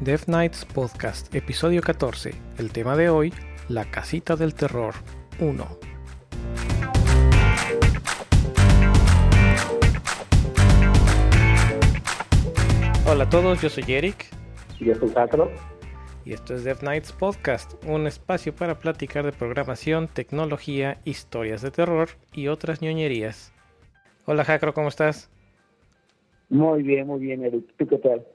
Death Knights Podcast, episodio 14. El tema de hoy, La Casita del Terror 1. Hola a todos, yo soy Eric. Yo soy Sacro. Y esto es Death Knights Podcast, un espacio para platicar de programación, tecnología, historias de terror y otras ñoñerías. Hola Jacro, ¿cómo estás? Muy bien, muy bien, Eric. ¿Tú qué tal?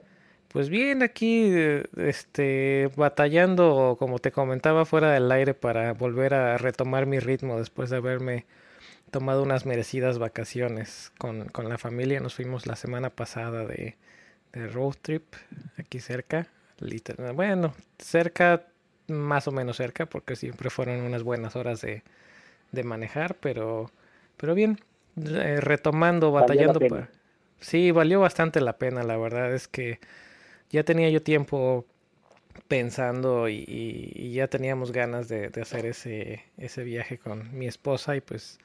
Pues bien, aquí este batallando, como te comentaba, fuera del aire para volver a retomar mi ritmo después de haberme tomado unas merecidas vacaciones con, con la familia. Nos fuimos la semana pasada de, de road trip aquí cerca. Literal, bueno, cerca, más o menos cerca, porque siempre fueron unas buenas horas de, de manejar, pero, pero bien, eh, retomando, batallando. Para... Sí, valió bastante la pena, la verdad es que ya tenía yo tiempo pensando y, ya teníamos ganas de, hacer ese, ese viaje con mi esposa y pues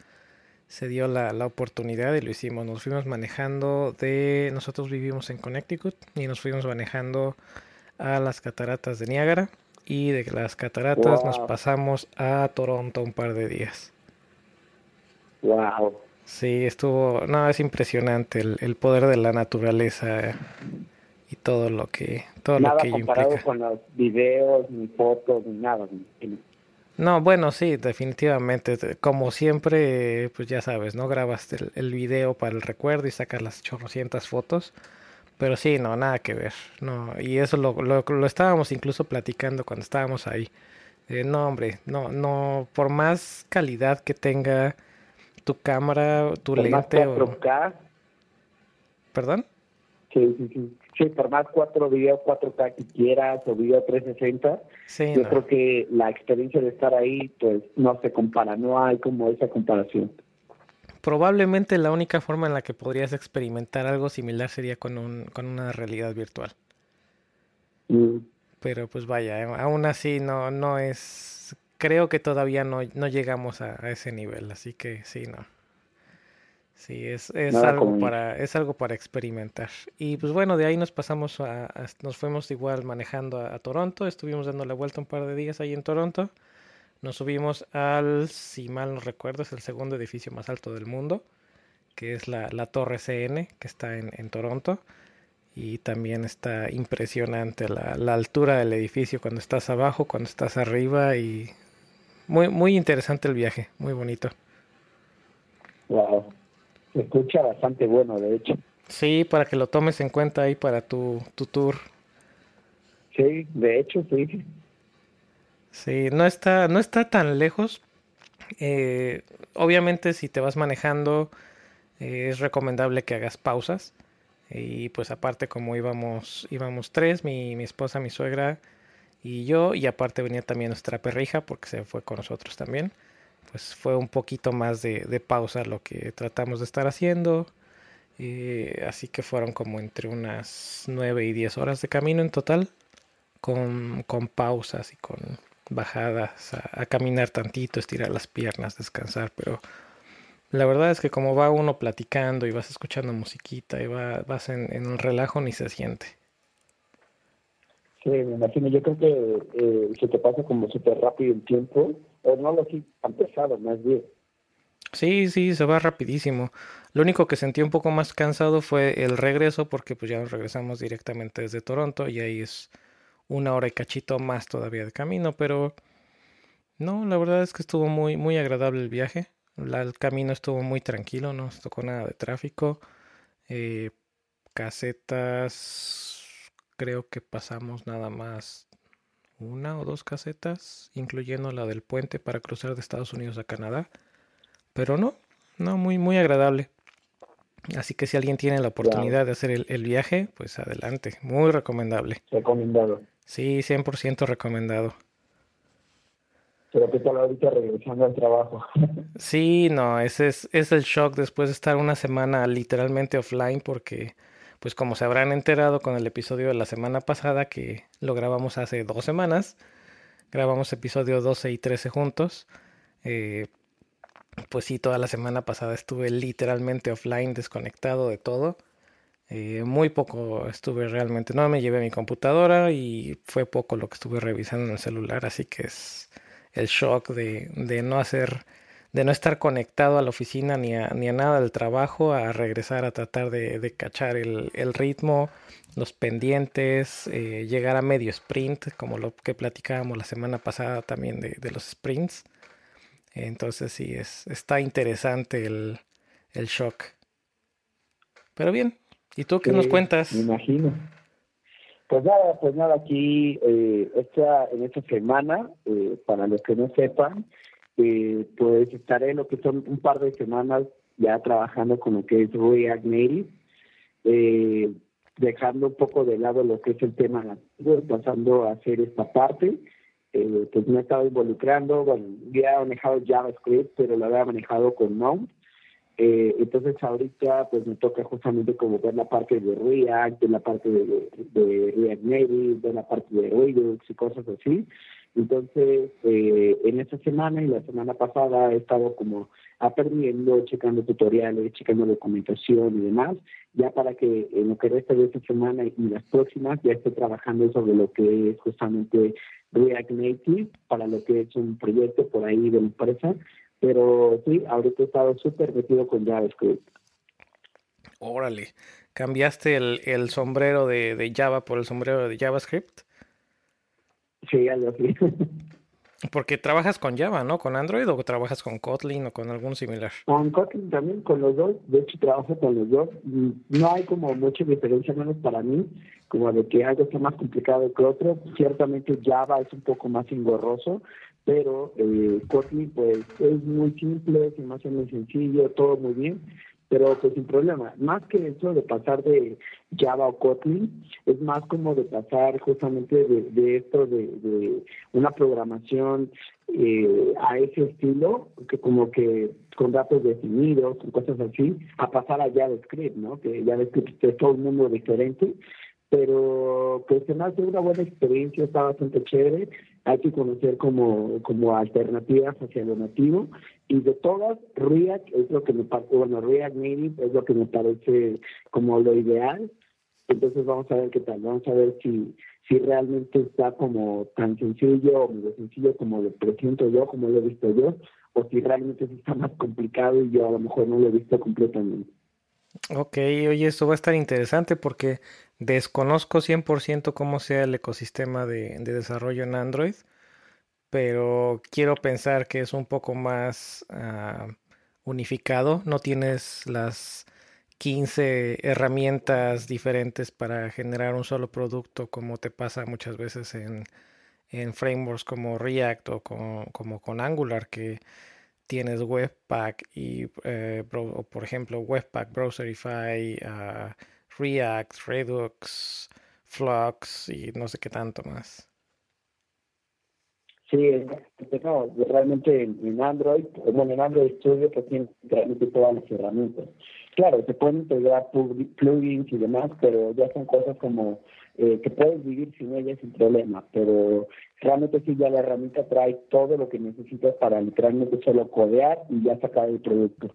se dio la, la, oportunidad y lo hicimos. Nos fuimos manejando de... Nosotros vivimos en Connecticut y nos fuimos manejando a las cataratas de Niágara y de las cataratas nos pasamos a Toronto un par de días. Wow. Sí, estuvo... No, es impresionante el, el poder de la naturaleza y todo lo que todo nada lo que comparado implica. con los videos ni fotos ni nada no bueno sí definitivamente como siempre pues ya sabes no grabas el, el video para el recuerdo y sacas las chorrocientas fotos pero sí no nada que ver no y eso lo, lo, lo estábamos incluso platicando cuando estábamos ahí eh, no hombre no no por más calidad que tenga tu cámara tu por lente más 4K, o perdón sí, sí, sí. Sí, por más cuatro videos 4K que quieras o video 360, sí, yo no. creo que la experiencia de estar ahí, pues no se compara, no hay como esa comparación. Probablemente la única forma en la que podrías experimentar algo similar sería con, un, con una realidad virtual. Mm. Pero pues vaya, eh, aún así no, no es... Creo que todavía no, no llegamos a, a ese nivel, así que sí, no. Sí, es, es algo para, es algo para experimentar. Y pues bueno, de ahí nos pasamos a, a- nos fuimos igual manejando a, a Toronto, estuvimos dando la vuelta un par de días ahí en Toronto. Nos subimos al, si mal no recuerdo, es el segundo edificio más alto del mundo, que es la, la Torre CN, que está en, en Toronto. Y también está impresionante la, la altura del edificio cuando estás abajo, cuando estás arriba y muy, muy interesante el viaje, muy bonito. Wow. Se escucha bastante bueno, de hecho. Sí, para que lo tomes en cuenta ahí para tu, tu tour. Sí, de hecho, sí. Sí, no está, no está tan lejos. Eh, obviamente, si te vas manejando, eh, es recomendable que hagas pausas. Y pues aparte, como íbamos, íbamos tres, mi, mi esposa, mi suegra y yo, y aparte venía también nuestra perrija, porque se fue con nosotros también. Pues fue un poquito más de, de pausa lo que tratamos de estar haciendo. Eh, así que fueron como entre unas 9 y 10 horas de camino en total, con, con pausas y con bajadas a, caminar tantito, estirar las piernas, descansar, pero la verdad es que como va uno platicando y vas escuchando musiquita y va, vas en, en un relajo ni se siente. Sí, me imagino. Yo creo que eh, se te pasa como súper rápido el tiempo. O no tan pesado, más bien. Sí, sí, se va rapidísimo. Lo único que sentí un poco más cansado fue el regreso porque pues ya regresamos directamente desde Toronto y ahí es una hora y cachito más todavía de camino, pero no, la verdad es que estuvo muy, muy agradable el viaje. El camino estuvo muy tranquilo, no nos tocó nada de tráfico. Eh, casetas, creo que pasamos nada más una o dos casetas, incluyendo la del puente para cruzar de Estados Unidos a Canadá. Pero no, no, muy, muy agradable. Así que si alguien tiene la oportunidad de hacer el, el viaje, pues adelante, muy recomendable. Recomendado. Sí, 100% recomendado. Pero qué tal ahorita regresando al trabajo. Sí, no, ese es, es el shock después de estar una semana literalmente offline porque, pues como se habrán enterado con el episodio de la semana pasada que lo grabamos hace dos semanas, grabamos episodio 12 y 13 juntos, eh, pues sí, toda la semana pasada estuve literalmente offline, desconectado de todo. Eh, muy poco estuve realmente, no me llevé mi computadora y fue poco lo que estuve revisando en el celular, así que es el shock de, de no hacer, de no estar conectado a la oficina ni a, ni a nada del trabajo, a regresar a tratar de, de cachar el, el, ritmo, los pendientes, eh, llegar a medio sprint, como lo que platicábamos la semana pasada también de, de los sprints. Entonces sí, es, está interesante el, el shock. Pero bien, ¿y tú qué sí, nos cuentas? Me imagino. Pues nada, pues nada, aquí eh, esta, en esta semana, eh, para los que no sepan, eh, pues estaré lo que son un par de semanas ya trabajando con lo que es React Native, eh, dejando un poco de lado lo que es el tema pasando a hacer esta parte. Eh, pues me he estado involucrando, bueno, ya he manejado JavaScript, pero lo había manejado con Node. Eh, entonces ahorita pues me toca justamente como ver la parte de React, de la parte de, de React Native, de la parte de Redux y cosas así. Entonces eh, en esta semana y la semana pasada he estado como aprendiendo, checando tutoriales, checando documentación y demás, ya para que en lo que resta de esta semana y las próximas ya esté trabajando sobre lo que es justamente React Native, para lo que es un proyecto por ahí de empresa pero sí, ahorita he estado súper metido con JavaScript. Órale, ¿cambiaste el, el sombrero de, de, Java por el sombrero de JavaScript? Sí, algo así. Porque trabajas con Java, ¿no? ¿Con Android o trabajas con Kotlin o con algún similar? Con Kotlin también, con los dos. De hecho, trabajo con los dos. No hay como mucha diferencia, menos para mí, como de que algo sea más complicado que otro. Ciertamente Java es un poco más engorroso, pero eh, Kotlin pues es muy simple, se me hace muy sencillo, todo muy bien, pero pues sin problema. Más que eso de pasar de Java o Kotlin, es más como de pasar justamente de, de esto de, de, una programación eh, a ese estilo, que como que con datos definidos, con cosas así, a pasar a JavaScript, ¿no? Que JavaScript es todo un mundo diferente pero pues se me hace una buena experiencia, está bastante chévere, hay que conocer como, como alternativas hacia lo nativo, y de todas, React es lo que me parece, bueno, React Native es lo que me parece como lo ideal, entonces vamos a ver qué tal, vamos a ver si, si realmente está como tan sencillo o medio sencillo como lo presento yo, como lo he visto yo, o si realmente está más complicado y yo a lo mejor no lo he visto completamente. Ok, oye, esto va a estar interesante porque desconozco 100% cómo sea el ecosistema de, de, desarrollo en Android, pero quiero pensar que es un poco más uh, unificado. No tienes las 15 herramientas diferentes para generar un solo producto como te pasa muchas veces en, en frameworks como React o como, como con Angular, que tienes Webpack y, eh, por ejemplo, Webpack, Browserify, uh, React, Redux, Flux y no sé qué tanto más. Sí, no, realmente en Android, bueno, en Android Studio pues tiene realmente todas las herramientas. Claro, se pueden integrar plugins y demás, pero ya son cosas como eh, que puedes vivir sin ellas sin problema, pero realmente sí ya la herramienta trae todo lo que necesitas para literalmente solo codear y ya sacar el producto.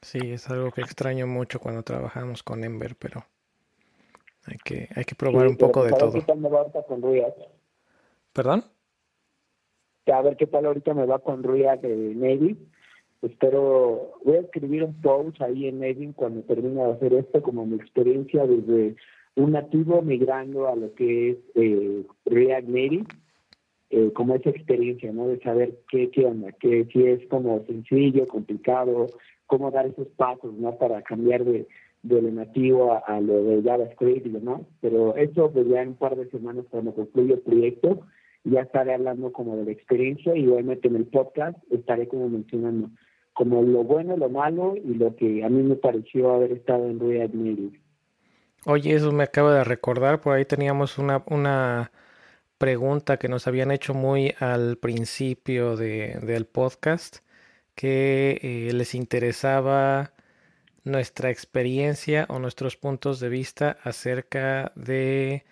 Sí, es algo que extraño mucho cuando trabajamos con Ember, pero hay que, hay que probar sí, un poco de todo. Qué tal me va ahorita con React. ¿Perdón? A ver qué tal ahorita me va con React de Native. Espero, voy a escribir un post ahí en Native cuando termine de hacer esto como mi experiencia desde un nativo migrando a lo que es eh, React Native, eh, como esa experiencia, ¿no? De saber qué, qué onda, que si es como sencillo, complicado, cómo dar esos pasos, ¿no? Para cambiar de, de lo nativo a, a, lo de JavaScript y demás. Pero eso, pues ya en un par de semanas cuando concluya el proyecto, ya estaré hablando como de la experiencia y obviamente en el podcast estaré como mencionando como lo bueno, lo malo y lo que a mí me pareció haber estado en React Native. Oye, eso me acaba de recordar, por ahí teníamos una, una pregunta que nos habían hecho muy al principio de, del podcast, que eh, les interesaba nuestra experiencia o nuestros puntos de vista acerca de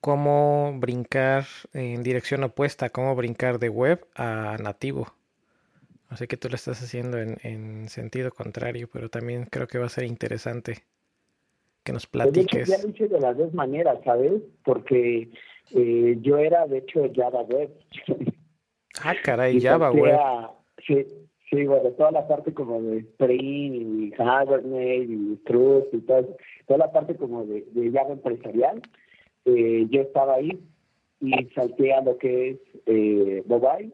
cómo brincar en dirección opuesta, cómo brincar de web a nativo. Así que tú lo estás haciendo en, en sentido contrario, pero también creo que va a ser interesante. Que nos Pues, de hecho, platiques. ya lo hice de las dos maneras, ¿sabes? Porque eh, yo era, de hecho, Java Web. Ah, caray, Y Java, güey. a- Sí, sí, bueno, toda la parte como de Spring y Hibernate y Struts y todo, toda la parte como de, de Java empresarial, eh, yo estaba ahí y salté a lo que es eh, mobile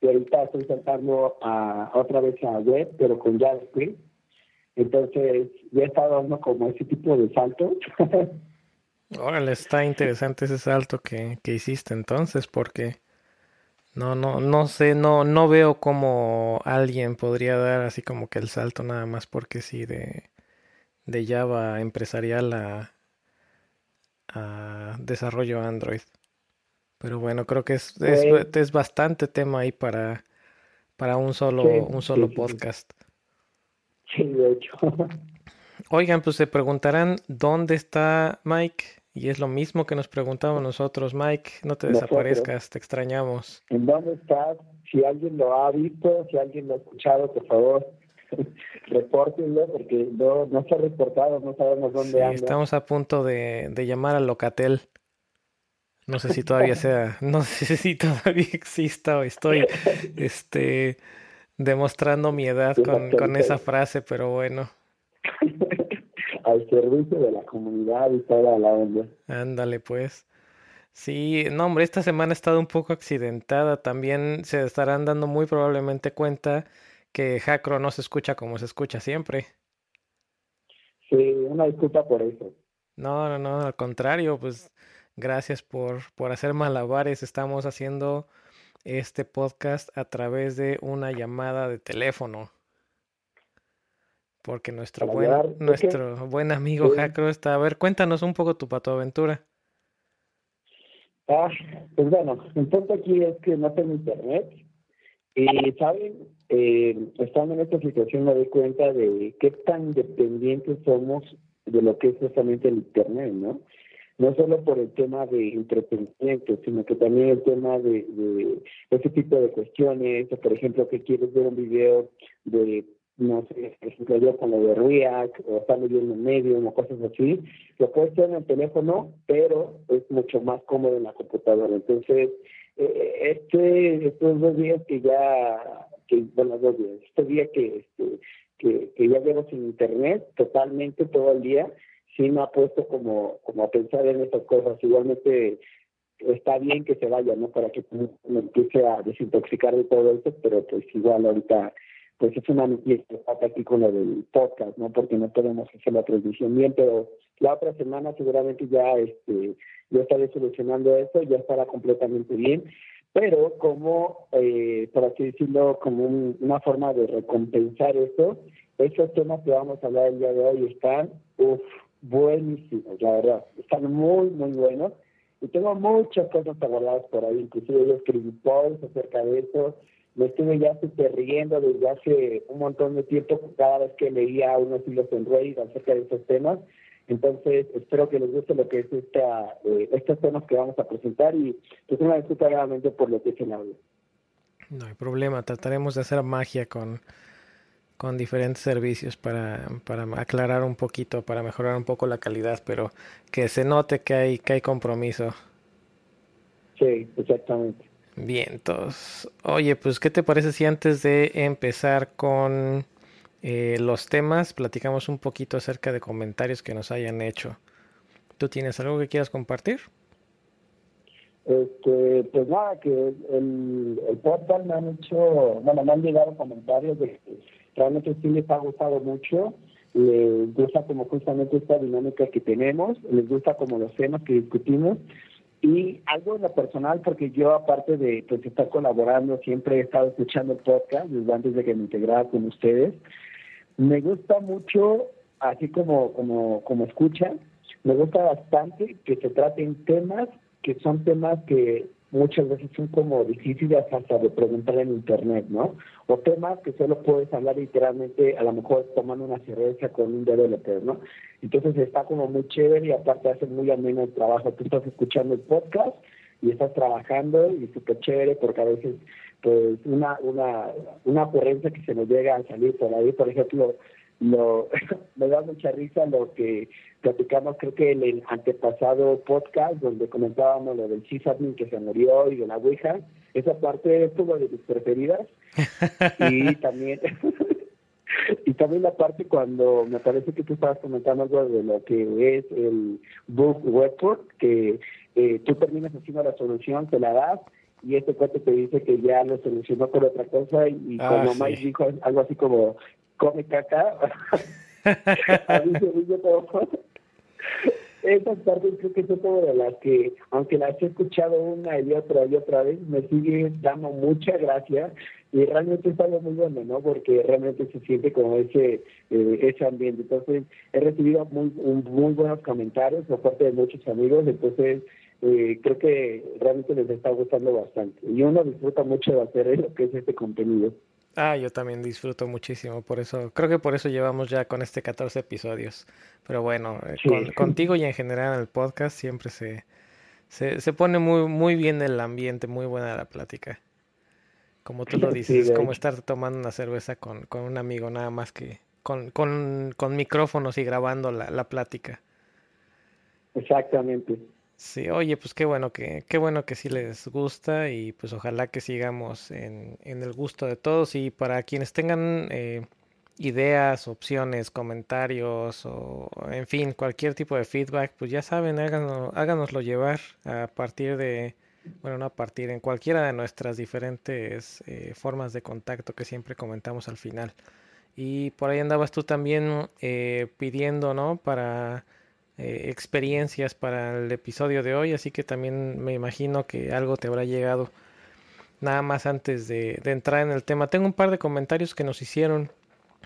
y ahorita estoy saltando a, otra vez a web, pero con JavaScript. Entonces, ya he estado dando como ese tipo de saltos. Órale, está interesante ese salto que, que hiciste entonces, porque no, no, no sé, no, no veo cómo alguien podría dar así como que el salto nada más porque sí de, de Java empresarial a, a desarrollo Android. Pero bueno, creo que es, es, Pues- es bastante tema ahí para, para un solo, Sí, un solo sí. podcast. Sí, de hecho. Oigan, pues se preguntarán dónde está Mike. Y es lo mismo que nos preguntamos nosotros, Mike, no te Nosotros. desaparezcas, te extrañamos. ¿En dónde estás? Si alguien lo ha visto, si alguien lo ha escuchado, por favor, repórtenlo porque no, no se ha reportado, no sabemos dónde Sí, anda. estamos a punto de, de llamar a Locatel. No sé si todavía sea, no sé si todavía exista o estoy este demostrando mi edad con, con esa frase, pero bueno, Al servicio de la comunidad y toda la onda. ándale pues. Sí, no, hombre, esta semana ha estado un poco accidentada. También se estarán dando muy probablemente cuenta que Jacro no se escucha como se escucha siempre. Sí, una disculpa por eso. No, no, no, al contrario, pues gracias por, por hacer malabares. Estamos haciendo este podcast a través de una llamada de teléfono. Porque nuestro buen, nuestro buen amigo sí. Jacro está. A ver, cuéntanos un poco tu patoaventura. Ah, pues bueno, el punto aquí es que no tengo internet. Y, ¿saben? Eh, estando en esta situación me doy cuenta de qué tan dependientes somos de lo que es justamente el internet, ¿no? No solo por el tema de entretenimiento, sino que también el tema de, de ese tipo de cuestiones, por ejemplo, que quieres ver un video de, no sé, por ejemplo, yo con lo de React, o estar leyendo en Medium, o cosas así, lo puedes hacer en el teléfono, pero es mucho más cómodo en la computadora. Entonces, eh, este, estos dos días que ya, que, bueno, dos días, este día que, este, que, que ya llevo sin internet totalmente todo el día, sí me ha puesto como, como a pensar en estas cosas. Igualmente está bien que se vaya, ¿no? Para que me empiece a desintoxicar de todo esto, pero pues igual ahorita pues es una que pasa aquí con lo del podcast, ¿no? Porque no podemos hacer la transmisión bien, pero la otra semana seguramente ya este ya estaré solucionando eso, ya estará completamente bien, pero como, eh, por así decirlo, como un- una forma de recompensar eso, esos temas que vamos a hablar el día de hoy están, uff, buenísimos, la verdad, están muy, muy buenos. Y tengo muchas cosas abordadas por ahí, inclusive yo escribí posts acerca de eso, me estuve ya súper riendo desde hace un montón de tiempo cada vez que leía unos hilos en Reddit acerca de esos temas. Entonces, espero que les guste lo que es esta, eh, estos temas que vamos a presentar y pues una disculpa nuevamente por lo que es el audio. No hay problema, trataremos de hacer magia con, con diferentes servicios para, para aclarar un poquito, para mejorar un poco la calidad, pero que se note que hay, que hay compromiso. Sí, exactamente. Bien, entonces, oye, pues, ¿qué te parece si antes de empezar con eh, los temas, platicamos un poquito acerca de comentarios que nos hayan hecho? ¿Tú tienes algo que quieras compartir? Este, pues nada, que el, el podcast me han hecho, bueno, me han llegado comentarios de que realmente sí les ha gustado mucho, les gusta como justamente esta dinámica que tenemos, les gusta como los temas que discutimos. Y algo en lo personal, porque yo aparte de pues, estar colaborando, siempre he estado escuchando el podcast desde antes de que me integrara con ustedes, me gusta mucho, así como, como, como escucha, me gusta bastante que se traten temas que son temas que muchas veces son como difíciles hasta de preguntar en internet, ¿no? O temas que solo puedes hablar literalmente, a lo mejor tomando una cerveza con un developer, ¿no? Entonces está como muy chévere y aparte hace muy ameno el trabajo. Tú estás escuchando el podcast y estás trabajando y súper chévere porque a veces pues una, una, una ocurrencia que se nos llega a salir por ahí, por ejemplo, lo, me da mucha risa lo que platicamos, creo que en el antepasado podcast, donde comentábamos lo del sysadmin que se murió y de la Ouija, esa parte estuvo de mis preferidas. y también y también la parte cuando me parece que tú estabas comentando algo de lo que es el book report, que eh, tú terminas haciendo la solución, te la das y este cuate te dice que ya lo solucionó por otra cosa y, ah, como Mike dijo algo así como come caca esas partes creo que son como de las que, aunque las he escuchado una y otra y otra vez, me sigue dando mucha gracia y realmente es algo muy bueno, ¿no? Porque realmente se siente como ese eh, ese ambiente. Entonces, he recibido muy, muy buenos comentarios por parte de muchos amigos, entonces eh, creo que realmente les está gustando bastante. Y uno disfruta mucho de hacer lo que es este contenido. Ah, yo también disfruto muchísimo, por eso, creo que por eso llevamos ya con este 14 episodios. Pero bueno, eh, contigo y en general en el podcast siempre se, se, se, pone muy, muy bien el ambiente, muy buena la plática. Como tú lo dices, como estar tomando una cerveza con, con un amigo, nada más que con, con, con micrófonos y grabando la, la plática. Exactamente. Sí, oye, pues qué bueno que, qué bueno que sí les gusta y pues ojalá que sigamos en, en el gusto de todos y para quienes tengan eh, ideas, opciones, comentarios o en fin, cualquier tipo de feedback, pues ya saben, háganos, háganoslo llevar a partir de, bueno, no a partir, en cualquiera de nuestras diferentes eh, formas de contacto que siempre comentamos al final. Y por ahí andabas tú también eh, pidiendo, ¿no? Para eh, experiencias para el episodio de hoy, así que también me imagino que algo te habrá llegado. Nada más antes de, entrar en el tema, tengo un par de comentarios que nos hicieron,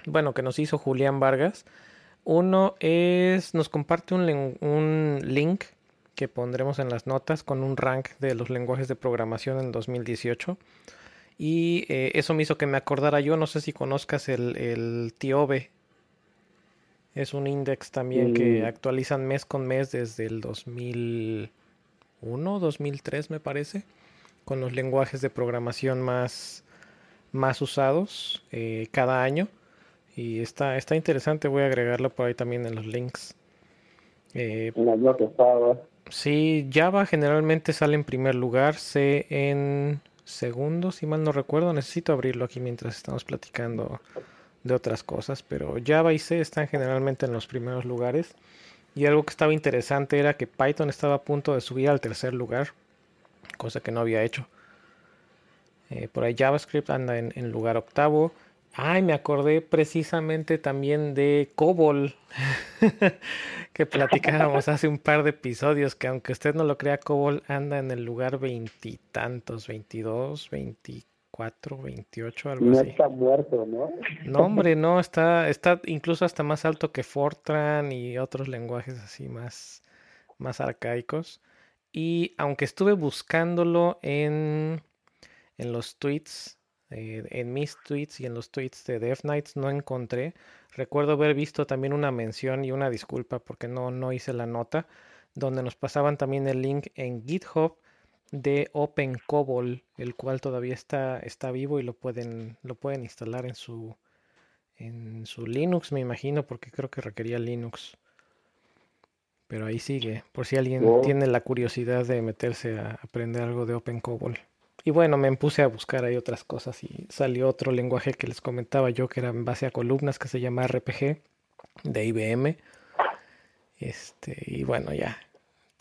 bueno, que nos hizo Julián Vargas. Uno es, nos comparte un, un link que pondremos en las notas con un rank de los lenguajes de programación en 2018. Y eh, eso me hizo que me acordara yo, no sé si conozcas el, el TIOBE, es un index también que actualizan mes con mes desde el 2001, 2003 me parece, con los lenguajes de programación más, más usados eh, cada año. Y está, está interesante, voy a agregarlo por ahí también en los links. Eh, sí, Java generalmente sale en primer lugar, C en segundo, si mal no recuerdo. Necesito abrirlo aquí mientras estamos platicando de otras cosas, pero Java y C están generalmente en los primeros lugares. Y algo que estaba interesante era que Python estaba a punto de subir al tercer lugar, cosa que no había hecho. Eh, por ahí JavaScript anda en, lugar octavo. Ay, me acordé precisamente también de COBOL, que platicábamos hace un par de episodios, que aunque usted no lo crea, COBOL anda en el lugar veintitantos, veintidós, veinticuatro 4, 28, algo no así. No está muerto, ¿no? No, hombre, no, está, está incluso hasta más alto que Fortran y otros lenguajes así más, más arcaicos. Y aunque estuve buscándolo en, en los tweets, eh, en mis tweets y en los tweets de Death Knights, no encontré. Recuerdo haber visto también una mención y una disculpa porque no, no hice la nota, donde nos pasaban también el link en GitHub de OpenCobol, el cual todavía está, está vivo y lo pueden, lo pueden instalar en su, en su Linux, me imagino, porque creo que requería Linux. Pero ahí sigue, por si alguien oh. tiene la curiosidad de meterse a aprender algo de OpenCobol. Y bueno, me puse a buscar ahí otras cosas y salió otro lenguaje que les comentaba yo que era en base a columnas que se llama RPG de IBM. Este, y bueno, ya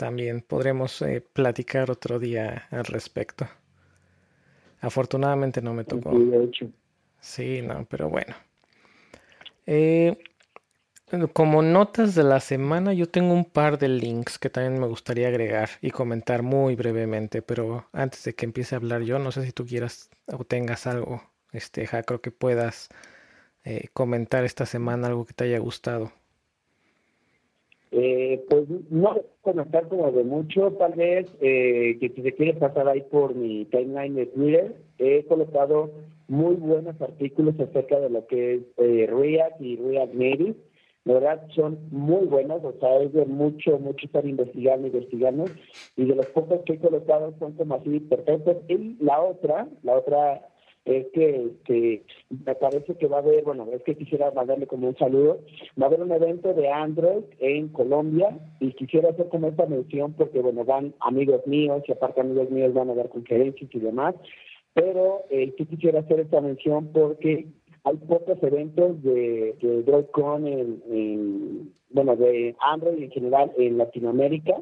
también podremos eh, platicar otro día al respecto. Afortunadamente no me tocó. Sí, no, pero bueno. Eh, como notas de la semana, yo tengo un par de links que también me gustaría agregar y comentar muy brevemente, pero antes de que empiece a hablar yo, no sé si tú quieras o tengas algo, este, ja, creo que puedas eh, comentar esta semana algo que te haya gustado. Eh, pues no comentar como de mucho, tal vez eh, que si se quiere pasar ahí por mi timeline de Twitter, he colocado muy buenos artículos acerca de lo que es eh, React y React Native. La verdad son muy buenos, o sea, es de mucho, mucho estar investigando, investigando, y de los pocos que he colocado son como así perfectos. Y la otra, la otra es que este, me parece que va a haber, bueno, es que quisiera mandarle como un saludo, va a haber un evento de Android en Colombia y quisiera hacer como esta mención porque, bueno, van amigos míos y aparte amigos míos van a dar conferencias y demás, pero eh, sí quisiera hacer esta mención porque hay pocos eventos de, de DroidCon en, bueno, de Android en general en Latinoamérica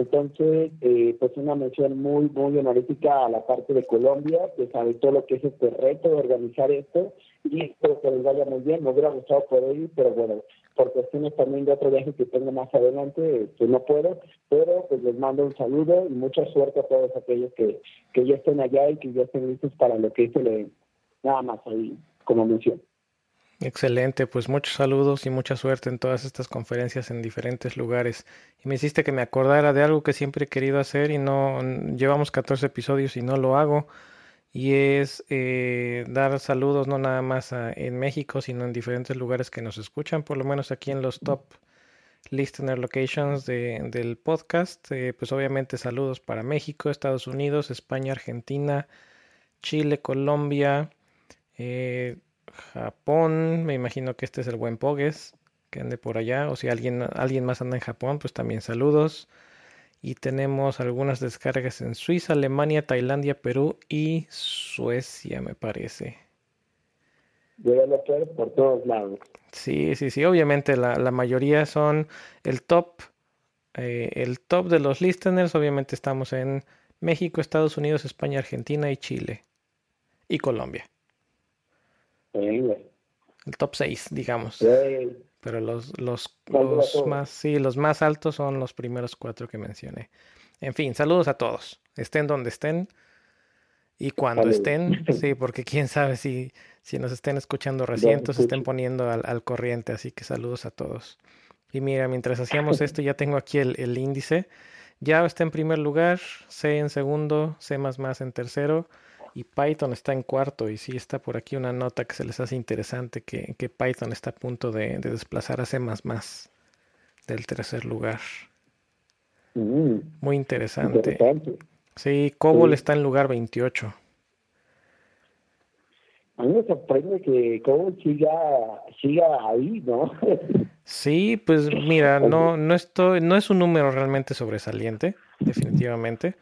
entonces, eh, pues una mención muy, muy honorífica a la parte de Colombia, que sabe todo lo que es este reto de organizar esto y espero que les vaya muy bien. Me hubiera gustado poder ir, pero bueno, por cuestiones también de otro viaje que tengo más adelante, pues no puedo, pero pues les mando un saludo y mucha suerte a todos aquellos que, que ya estén allá y que ya estén listos para lo que hice le, nada más ahí como mención. Excelente, pues muchos saludos y mucha suerte en todas estas conferencias en diferentes lugares. Y me hiciste que me acordara de algo que siempre he querido hacer y no llevamos 14 episodios y no lo hago. Y es eh, dar saludos no nada más en México, sino en diferentes lugares que nos escuchan, por lo menos aquí en los top listener locations del podcast. Eh, pues obviamente saludos para México, Estados Unidos, España, Argentina, Chile, Colombia. Eh, Japón, me imagino que este es el buen Pogues, que ande por allá, o si alguien, alguien más anda en Japón, pues también saludos. Y tenemos algunas descargas en Suiza, Alemania, Tailandia, Perú y Suecia, me parece. por todos lados. Sí, sí, sí. Obviamente la, mayoría son el top. Eh, el top de los listeners. Obviamente estamos en México, Estados Unidos, España, Argentina y Chile. Y Colombia. El top 6, digamos. Pero los, los, los más, sí, los más altos son los primeros cuatro que mencioné. En fin, saludos a todos. Estén donde estén. Y cuando estén, sí, porque quién sabe si, si nos estén escuchando recién, se estén poniendo al, al, corriente. Así que saludos a todos. Y mira, mientras hacíamos esto, ya tengo aquí el, el índice. Java está en primer lugar, C en segundo, C en tercero y Python está en cuarto y sí está por aquí una nota que se les hace interesante que, Python está a punto de, desplazar a C++ del tercer lugar. Mm. Muy interesante. Sí, COBOL está en lugar 28. A mí me sorprende que COBOL siga, siga ahí, ¿no? sí, pues mira, no, no, estoy, no es un número realmente sobresaliente, definitivamente.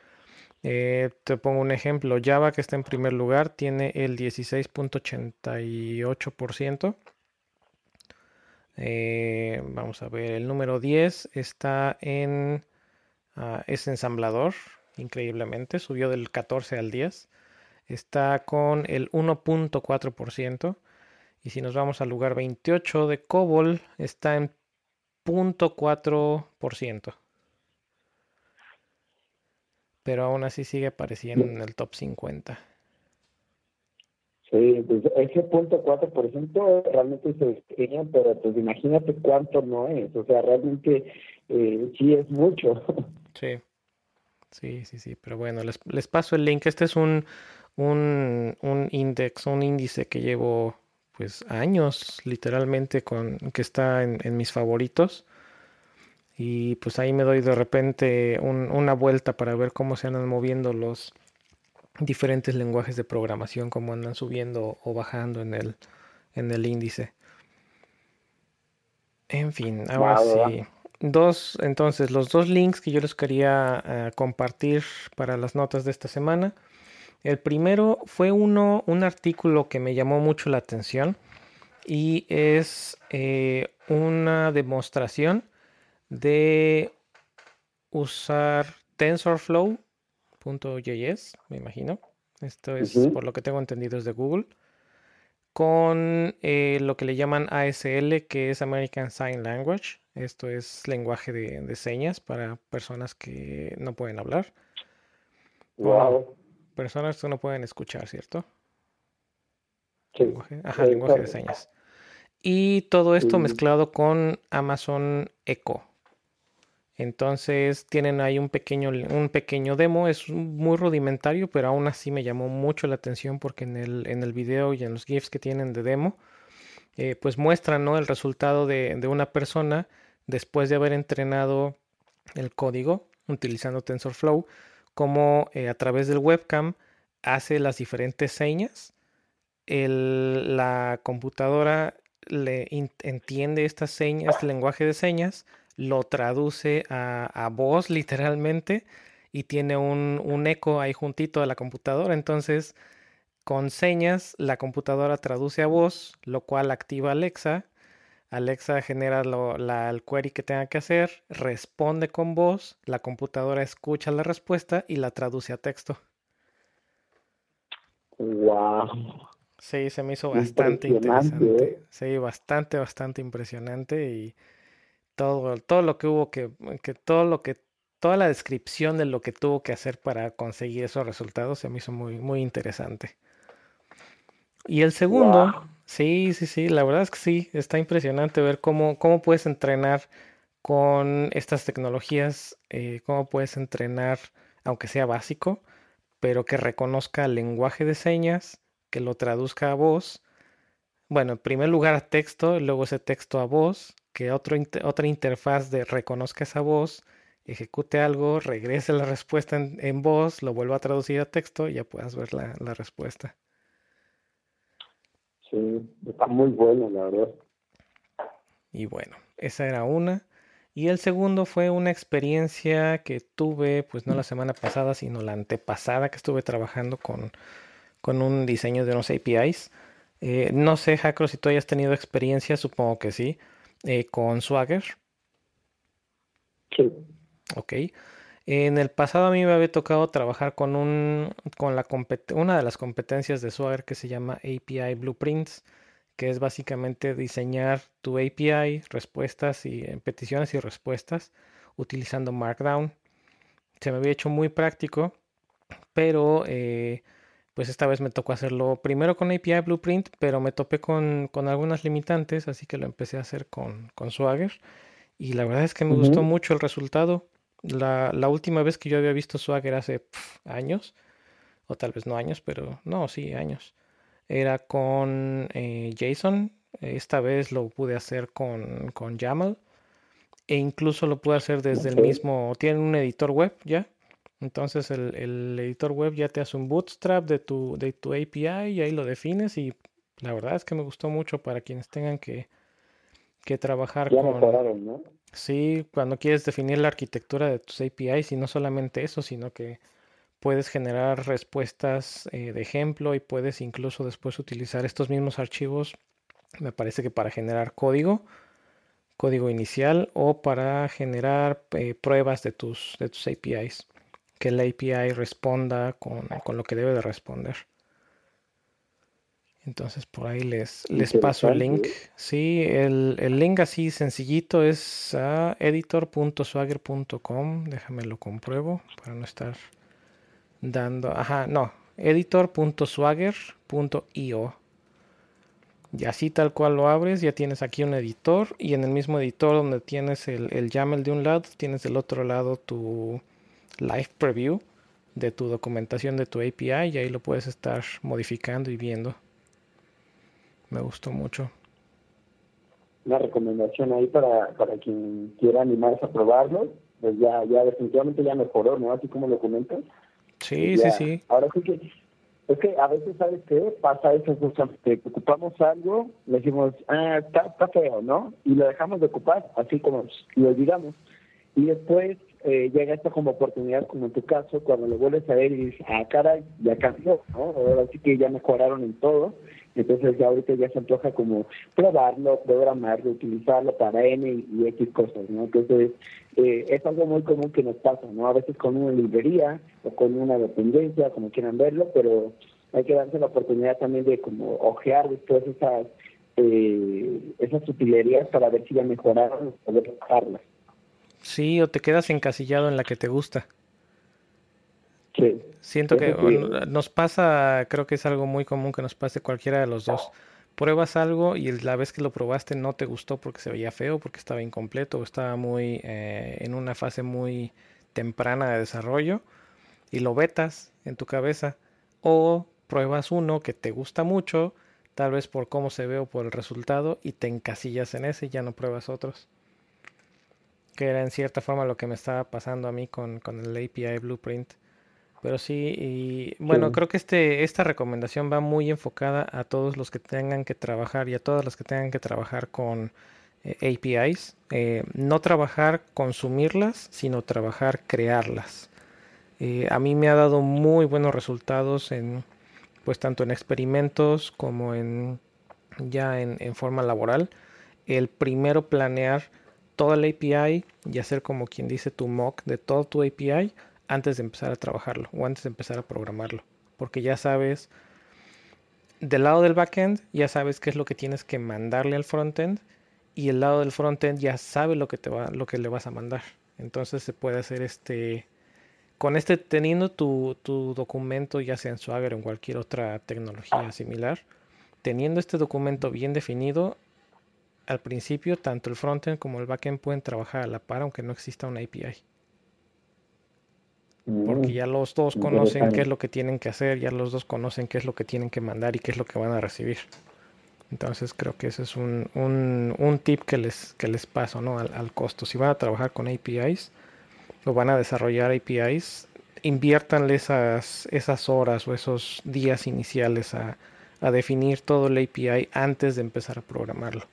Eh, te pongo un ejemplo, Java que está en primer lugar tiene el 16.88%. Eh, vamos a ver, el número 10 está en... Ah, es ensamblador, increíblemente, subió del 14 al 10. Está con el 1.4%. Y si nos vamos al lugar 28 de COBOL, está en 0.4% pero aún así sigue apareciendo en el top 50. Sí, pues ese punto 4% realmente es pequeño, pero pues imagínate cuánto no es, o sea, realmente eh, sí es mucho. Sí, sí, sí, sí, pero bueno, les, les paso el link. Este es un, un, un index, un índice que llevo pues años literalmente con que está en, en mis favoritos y pues ahí me doy de repente una vuelta para ver cómo se andan moviendo los diferentes lenguajes de programación, cómo andan subiendo o bajando en el, en el índice. En fin, ahora sí. Dos, entonces, los dos links que yo les quería eh, compartir para las notas de esta semana. El primero fue uno, un artículo que me llamó mucho la atención y es eh, una demostración de usar TensorFlow.js, me imagino. Esto es por lo que tengo entendido es de Google. Con eh, lo que le llaman ASL, que es American Sign Language. Esto es lenguaje de, señas para personas que no pueden hablar. Wow. personas que no pueden escuchar, ¿cierto? Lenguaje, ajá, lenguaje de señas. Y todo esto mezclado con Amazon Echo. Entonces tienen ahí un pequeño, un pequeño demo, es muy rudimentario, pero aún así me llamó mucho la atención porque en el, en el video y en los GIFs que tienen de demo, eh, pues muestran ¿no? el resultado de, de, una persona después de haber entrenado el código utilizando TensorFlow, como eh, a través del webcam hace las diferentes señas la computadora le entiende estas señas, este lenguaje de señas, lo traduce a, voz literalmente y tiene un, un, eco ahí juntito a la computadora. Entonces, con señas, la computadora traduce a voz, lo cual activa Alexa. Alexa genera la, el query que tenga que hacer, responde con voz, la computadora escucha la respuesta y la traduce a texto. Wow. Sí, se me hizo bastante interesante. ¿eh? Sí, bastante, bastante impresionante y todo, todo lo que hubo que, que todo lo que, toda la descripción de lo que tuvo que hacer para conseguir esos resultados se me hizo muy, muy interesante. Y el segundo, sí, sí, sí, la verdad es que sí, está impresionante ver cómo, cómo puedes entrenar con estas tecnologías, eh, cómo puedes entrenar, aunque sea básico, pero que reconozca el lenguaje de señas, que lo traduzca a voz. Bueno, en primer lugar a texto, luego ese texto a voz, que otro otra interfaz de reconozca esa voz, ejecute algo, regrese la respuesta en, voz, lo vuelva a traducir a texto y ya puedas ver la, la respuesta. Sí, está muy bueno, la verdad. Y bueno, esa era una. Y el segundo fue una experiencia que tuve, pues no la semana pasada, sino la antepasada, que estuve trabajando con, con un diseño de unos APIs. Eh, no sé, Jacro, si tú hayas tenido experiencia, supongo que sí, eh, con Swagger. Sí. Ok. En el pasado a mí me había tocado trabajar con, un, con la una de las competencias de Swagger que se llama API Blueprints, que es básicamente diseñar tu API, respuestas y eh, peticiones y respuestas utilizando Markdown. Se me había hecho muy práctico, pero eh, pues esta vez me tocó hacerlo primero con API Blueprint, pero me topé con, algunas limitantes, así que lo empecé a hacer con, con Swagger. Y la verdad es que me gustó mucho el resultado. La, última vez que yo había visto Swagger hace años, o tal vez no años, pero no, sí, años, era con eh, JSON. Esta vez lo pude hacer con, con YAML. E incluso lo pude hacer desde el mismo. Tiene un editor web ya. Entonces el, el, editor web ya te hace un bootstrap de tu, de tu API y ahí lo defines. Y la verdad es que me gustó mucho para quienes tengan que, que trabajar con. ¿no? Sí, cuando quieres definir la arquitectura de tus APIs y no solamente eso, sino que puedes generar respuestas eh, de ejemplo y puedes incluso después utilizar estos mismos archivos, me parece que para generar código, código inicial o para generar eh, pruebas de tus, de tus APIs, que la API responda con, con lo que debe de responder. Entonces por ahí les, les paso el link. Sí, el, el, link así sencillito es a editor.swagger.com. Déjame lo compruebo para no estar dando... Ajá, no. editor.swagger.io. Y así tal cual lo abres, ya tienes aquí un editor y en el mismo editor donde tienes el, el YAML de un lado, tienes del otro lado tu live preview de tu documentación de tu API y ahí lo puedes estar modificando y viendo. Me gustó mucho. Una recomendación ahí para, para quien quiera animarse a probarlo, pues ya, ya definitivamente ya mejoró, ¿no? Así como lo comentas. Sí, sí, sí. Ahora sí que es que a veces, ¿sabes qué? Pasa eso, que ocupamos algo, le decimos, ah, está, está feo, ¿no? Y lo dejamos de ocupar, así como lo olvidamos. Y después eh, llega esta como oportunidad, como en tu caso, cuando lo vuelves a ver y dices, ah, caray, ya cambió, ¿no? Ahora sí que ya mejoraron en todo. Entonces ya ahorita ya se antoja como probarlo, programarlo, utilizarlo para N y, X cosas, ¿no? Entonces eh, es algo muy común que nos pasa, ¿no? A veces con una librería o con una dependencia, como quieran verlo, pero hay que darse la oportunidad también de como ojear después esas eh, esas utilerías para ver si ya mejoraron o poder trabajarlas. Sí, o te quedas encasillado en la que te gusta. Sí. Siento que nos pasa, creo que es algo muy común que nos pase cualquiera de los dos. Pruebas algo y la vez que lo probaste no te gustó porque se veía feo, porque estaba incompleto o estaba muy eh, en una fase muy temprana de desarrollo y lo vetas en tu cabeza. O pruebas uno que te gusta mucho, tal vez por cómo se ve o por el resultado, y te encasillas en ese y ya no pruebas otros que era en cierta forma lo que me estaba pasando a mí con, con el API Blueprint. Pero sí, y bueno, creo que este, esta recomendación va muy enfocada a todos los que tengan que trabajar y a todas las que tengan que trabajar con eh, APIs. Eh, no trabajar consumirlas, sino trabajar crearlas. Eh, a mí me ha dado muy buenos resultados en, pues tanto en experimentos como en ya en, en forma laboral. El primero planear toda la API y hacer como quien dice tu mock de todo tu API antes de empezar a trabajarlo o antes de empezar a programarlo. Porque ya sabes, del lado del backend, ya sabes qué es lo que tienes que mandarle al frontend y el lado del frontend ya sabe lo que te va, lo que le vas a mandar. Entonces se puede hacer este, con este, teniendo tu, tu documento ya sea en Swagger o en cualquier otra tecnología similar, teniendo este documento bien definido, al principio tanto el frontend como el backend pueden trabajar a la par aunque no exista una API porque mm, ya los dos conocen qué es lo que tienen que hacer, ya los dos conocen qué es lo que tienen que mandar y qué es lo que van a recibir. Entonces creo que ese es un, un, un tip que les, que les paso ¿no? al, costo. Si van a trabajar con APIs o van a desarrollar APIs, inviértanle esas, esas horas o esos días iniciales a, a definir todo el API antes de empezar a programarlo.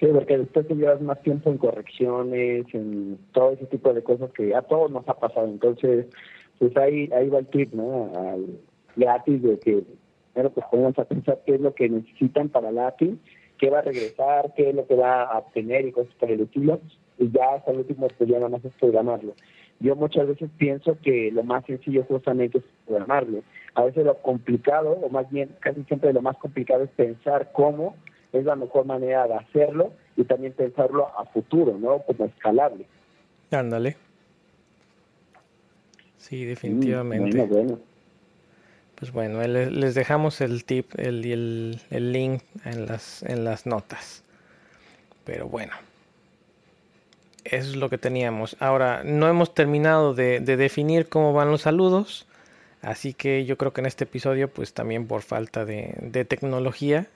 Sí, porque después te llevas más tiempo en correcciones, en todo ese tipo de cosas que a todos nos ha pasado. Entonces, pues ahí, ahí va el tip, ¿no? Al gratis de que primero pues pongan a pensar qué es lo que necesitan para la API, qué va a regresar, qué es lo que va a obtener y cosas por el estilo. Y ya hasta el último, pues ya nada más es programarlo. Yo muchas veces pienso que lo más sencillo justamente es programarlo. A veces lo complicado, o más bien casi siempre lo más complicado es pensar cómo es la mejor manera de hacerlo y también pensarlo a futuro, ¿no? Como escalable. Ándale. Sí, definitivamente. bueno, Pues bueno, les dejamos el tip, el, el, el link en las, en las notas. Pero bueno, eso es lo que teníamos. Ahora, no hemos terminado de, de, definir cómo van los saludos. Así que yo creo que en este episodio, pues también por falta de, de tecnología,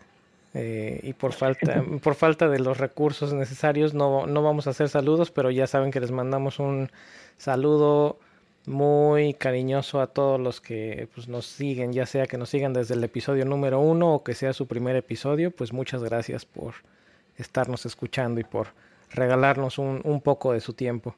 eh, y por falta, por falta de los recursos necesarios no, no vamos a hacer saludos, pero ya saben que les mandamos un saludo muy cariñoso a todos los que pues, nos siguen, ya sea que nos sigan desde el episodio número uno o que sea su primer episodio, pues muchas gracias por estarnos escuchando y por regalarnos un, un poco de su tiempo.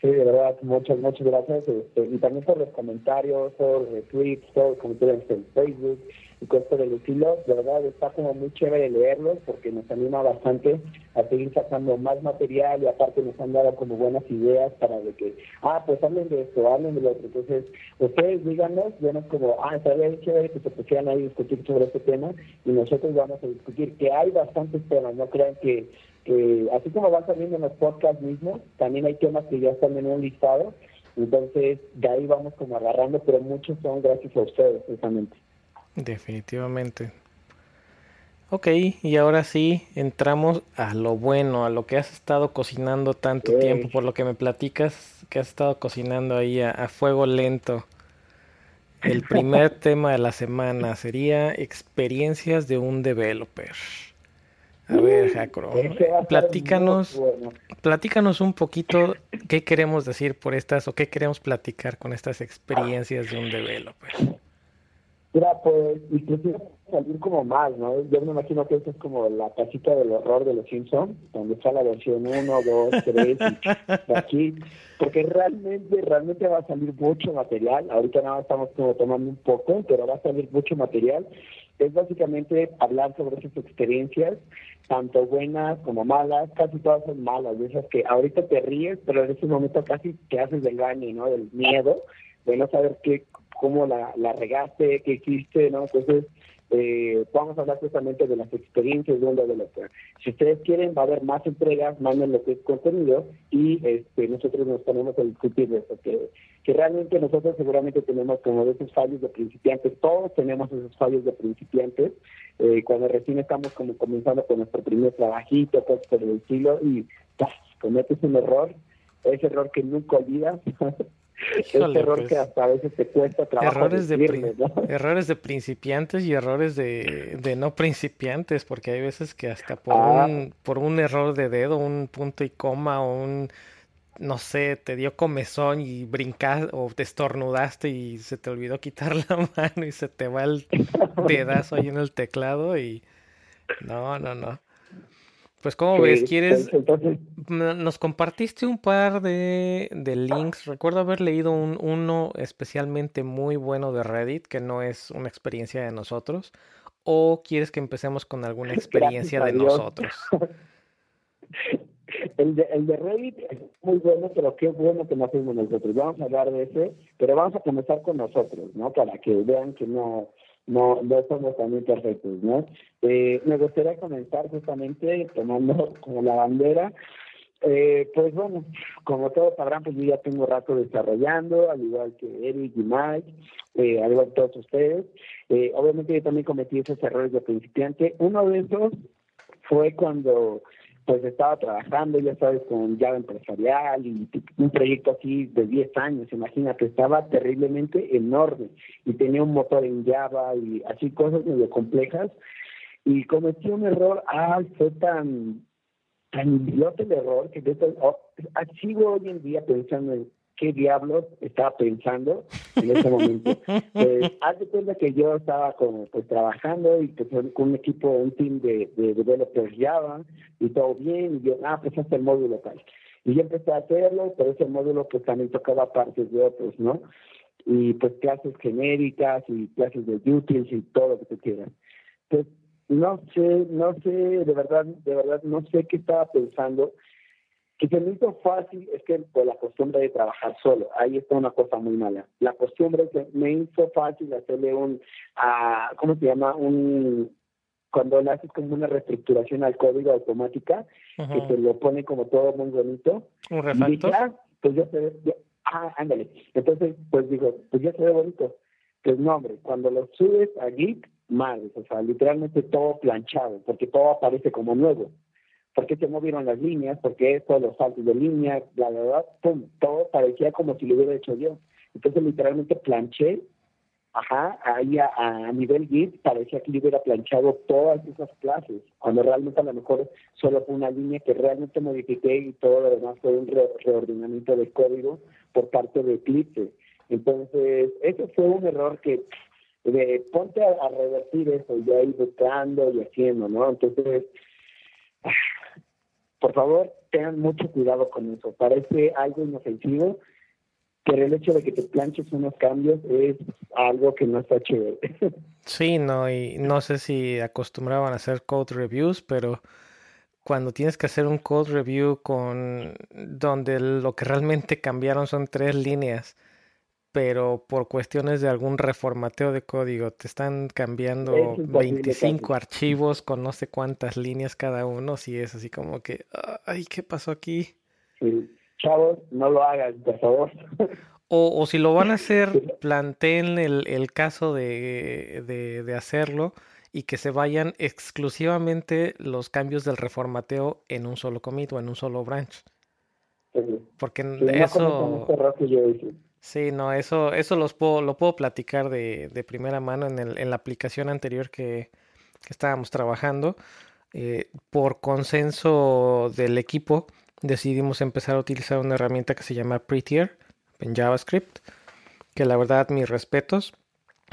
Sí, de verdad, muchas, muchas gracias. Este, y también por los comentarios, por retweets, todos los comentarios en Facebook y cosas del estilo. De verdad, está como muy chévere leerlos porque nos anima bastante a seguir sacando más material y aparte nos han dado como buenas ideas para de que, ah, pues hablen de esto, hablen de lo otro. Entonces, ustedes díganos, venos como, ah, estaría chévere que se pusieran ahí a discutir sobre este tema y nosotros vamos a discutir que hay bastantes temas, no crean que así como van saliendo en los podcasts mismos, también hay temas que ya están en un listado, entonces de ahí vamos como agarrando, pero muchos son gracias a ustedes precisamente. Definitivamente. Ok, y ahora sí entramos a lo bueno, a lo que has estado cocinando tanto tiempo, por lo que me platicas que has estado cocinando ahí a fuego lento. El primer tema de la semana sería experiencias de un developer. A ver, Jacro, platícanos, platícanos un poquito qué queremos decir por estas o qué queremos platicar con estas experiencias de un developer. Mira, pues inclusive salir como más, ¿no? Yo me imagino que esta es como la casita del horror de los Simpsons, donde está la versión 1, 2, 3, y aquí, porque realmente, realmente va a salir mucho material. Ahorita nada estamos como tomando un poco, pero va a salir mucho material. Es básicamente hablar sobre esas experiencias, tanto buenas como malas, casi todas son malas, de esas que ahorita te ríes, pero en ese momento casi te haces del gaño, ¿no? Del miedo, de no saber qué, cómo la, la regaste, qué hiciste, ¿no? Entonces, eh, vamos a hablar justamente de las experiencias de un developer. Si ustedes quieren, va a haber más entregas, manden lo que es contenido y este, nosotros nos ponemos a discutir eso, que, realmente nosotros seguramente tenemos como esos fallos de principiantes, todos tenemos esos fallos de principiantes, eh, cuando recién estamos como comenzando con nuestro primer trabajito, cosas por el estilo, y cometes un error, ese error que nunca olvidas. error pues, que hasta a veces te cuesta trabajo. Errores de, errores de principiantes y errores de, de, no principiantes, porque hay veces que hasta por, ah. un, por un error de dedo, un punto y coma o un no sé, te dio comezón y brincaste o te estornudaste y se te olvidó quitar la mano y se te va el pedazo ahí en el teclado y no, no, no. Pues como ves, quieres, nos compartiste un par de, de links, recuerdo haber leído un, uno especialmente muy bueno de Reddit, que no es una experiencia de nosotros, o quieres que empecemos con alguna experiencia de nosotros. El de, el de Reddit es muy bueno, pero qué bueno que no fuimos nosotros. Vamos a hablar de ese, pero vamos a comenzar con nosotros, ¿no? Para que vean que no, no, no somos también perfectos, ¿no? Eh, me gustaría comenzar justamente tomando como la bandera. Eh, pues bueno, como todos sabrán, pues yo ya tengo rato desarrollando, al igual que Eric y Mike, eh, al igual que todos ustedes. Eh, obviamente yo también cometí esos errores de principiante. Uno de esos fue cuando pues estaba trabajando, ya sabes, con Java empresarial y un proyecto así de 10 años, imagínate, estaba terriblemente enorme y tenía un motor en Java y así cosas medio complejas y cometí un error, ah, fue tan, tan idiota el error que de oh, sigo hoy en día pensando en qué diablos estaba pensando en ese momento. Pues, haz de cuenta que yo estaba como pues trabajando y pues, con un equipo, un team de, de developers Java y todo bien, y yo, ah, pues hasta el módulo tal. Y yo empecé a hacerlo, pero ese módulo pues también tocaba partes de otros, ¿no? Y pues clases genéricas y clases de utils y todo lo que tú quieras. Pues no sé, no sé, de verdad, de verdad, no sé qué estaba pensando que se me hizo fácil es que por la costumbre de trabajar solo, ahí está una cosa muy mala. La costumbre que me hizo fácil hacerle un, a, ¿cómo se llama? Un, cuando le haces como una reestructuración al código automática, que se lo pone como todo muy bonito. Un refactor. Ah, pues ya se ve, ah, ándale. Entonces, pues digo, pues ya se ve bonito. Pues no, hombre, cuando lo subes a Git, mal, o sea, literalmente todo planchado, porque todo aparece como nuevo por qué se movieron las líneas, porque esto, los saltos de línea, la verdad, pum, todo parecía como si lo hubiera hecho yo. Entonces literalmente planché, ajá, ahí a, nivel Git parecía que yo hubiera planchado todas esas clases, cuando realmente a lo mejor solo fue una línea que realmente modifiqué y todo lo demás fue un reordenamiento de código por parte de Eclipse. Entonces, eso fue un error que de, ponte a, a revertir eso y ahí buscando y haciendo, ¿no? Entonces, por favor, tengan mucho cuidado con eso. Parece algo inofensivo, pero el hecho de que te planches unos cambios es algo que no está chévere. Sí, no, y no sé si acostumbraban a hacer code reviews, pero cuando tienes que hacer un code review con donde lo que realmente cambiaron son tres líneas pero por cuestiones de algún reformateo de código te están cambiando 25 archivos con no sé cuántas líneas cada uno, si es así como que, ay, ¿qué pasó aquí? Sí. Chavos, no lo hagan, por favor. O, o si lo van a hacer, planteen el, el caso de, de, de hacerlo y que se vayan exclusivamente los cambios del reformateo en un solo commit o en un solo branch. Porque eso... Sí, no, eso, eso los puedo, lo puedo platicar de, de primera mano en, el, en, la aplicación anterior que, que estábamos trabajando. Eh, por consenso del equipo, decidimos empezar a utilizar una herramienta que se llama Prettier en JavaScript, que la verdad, mis respetos.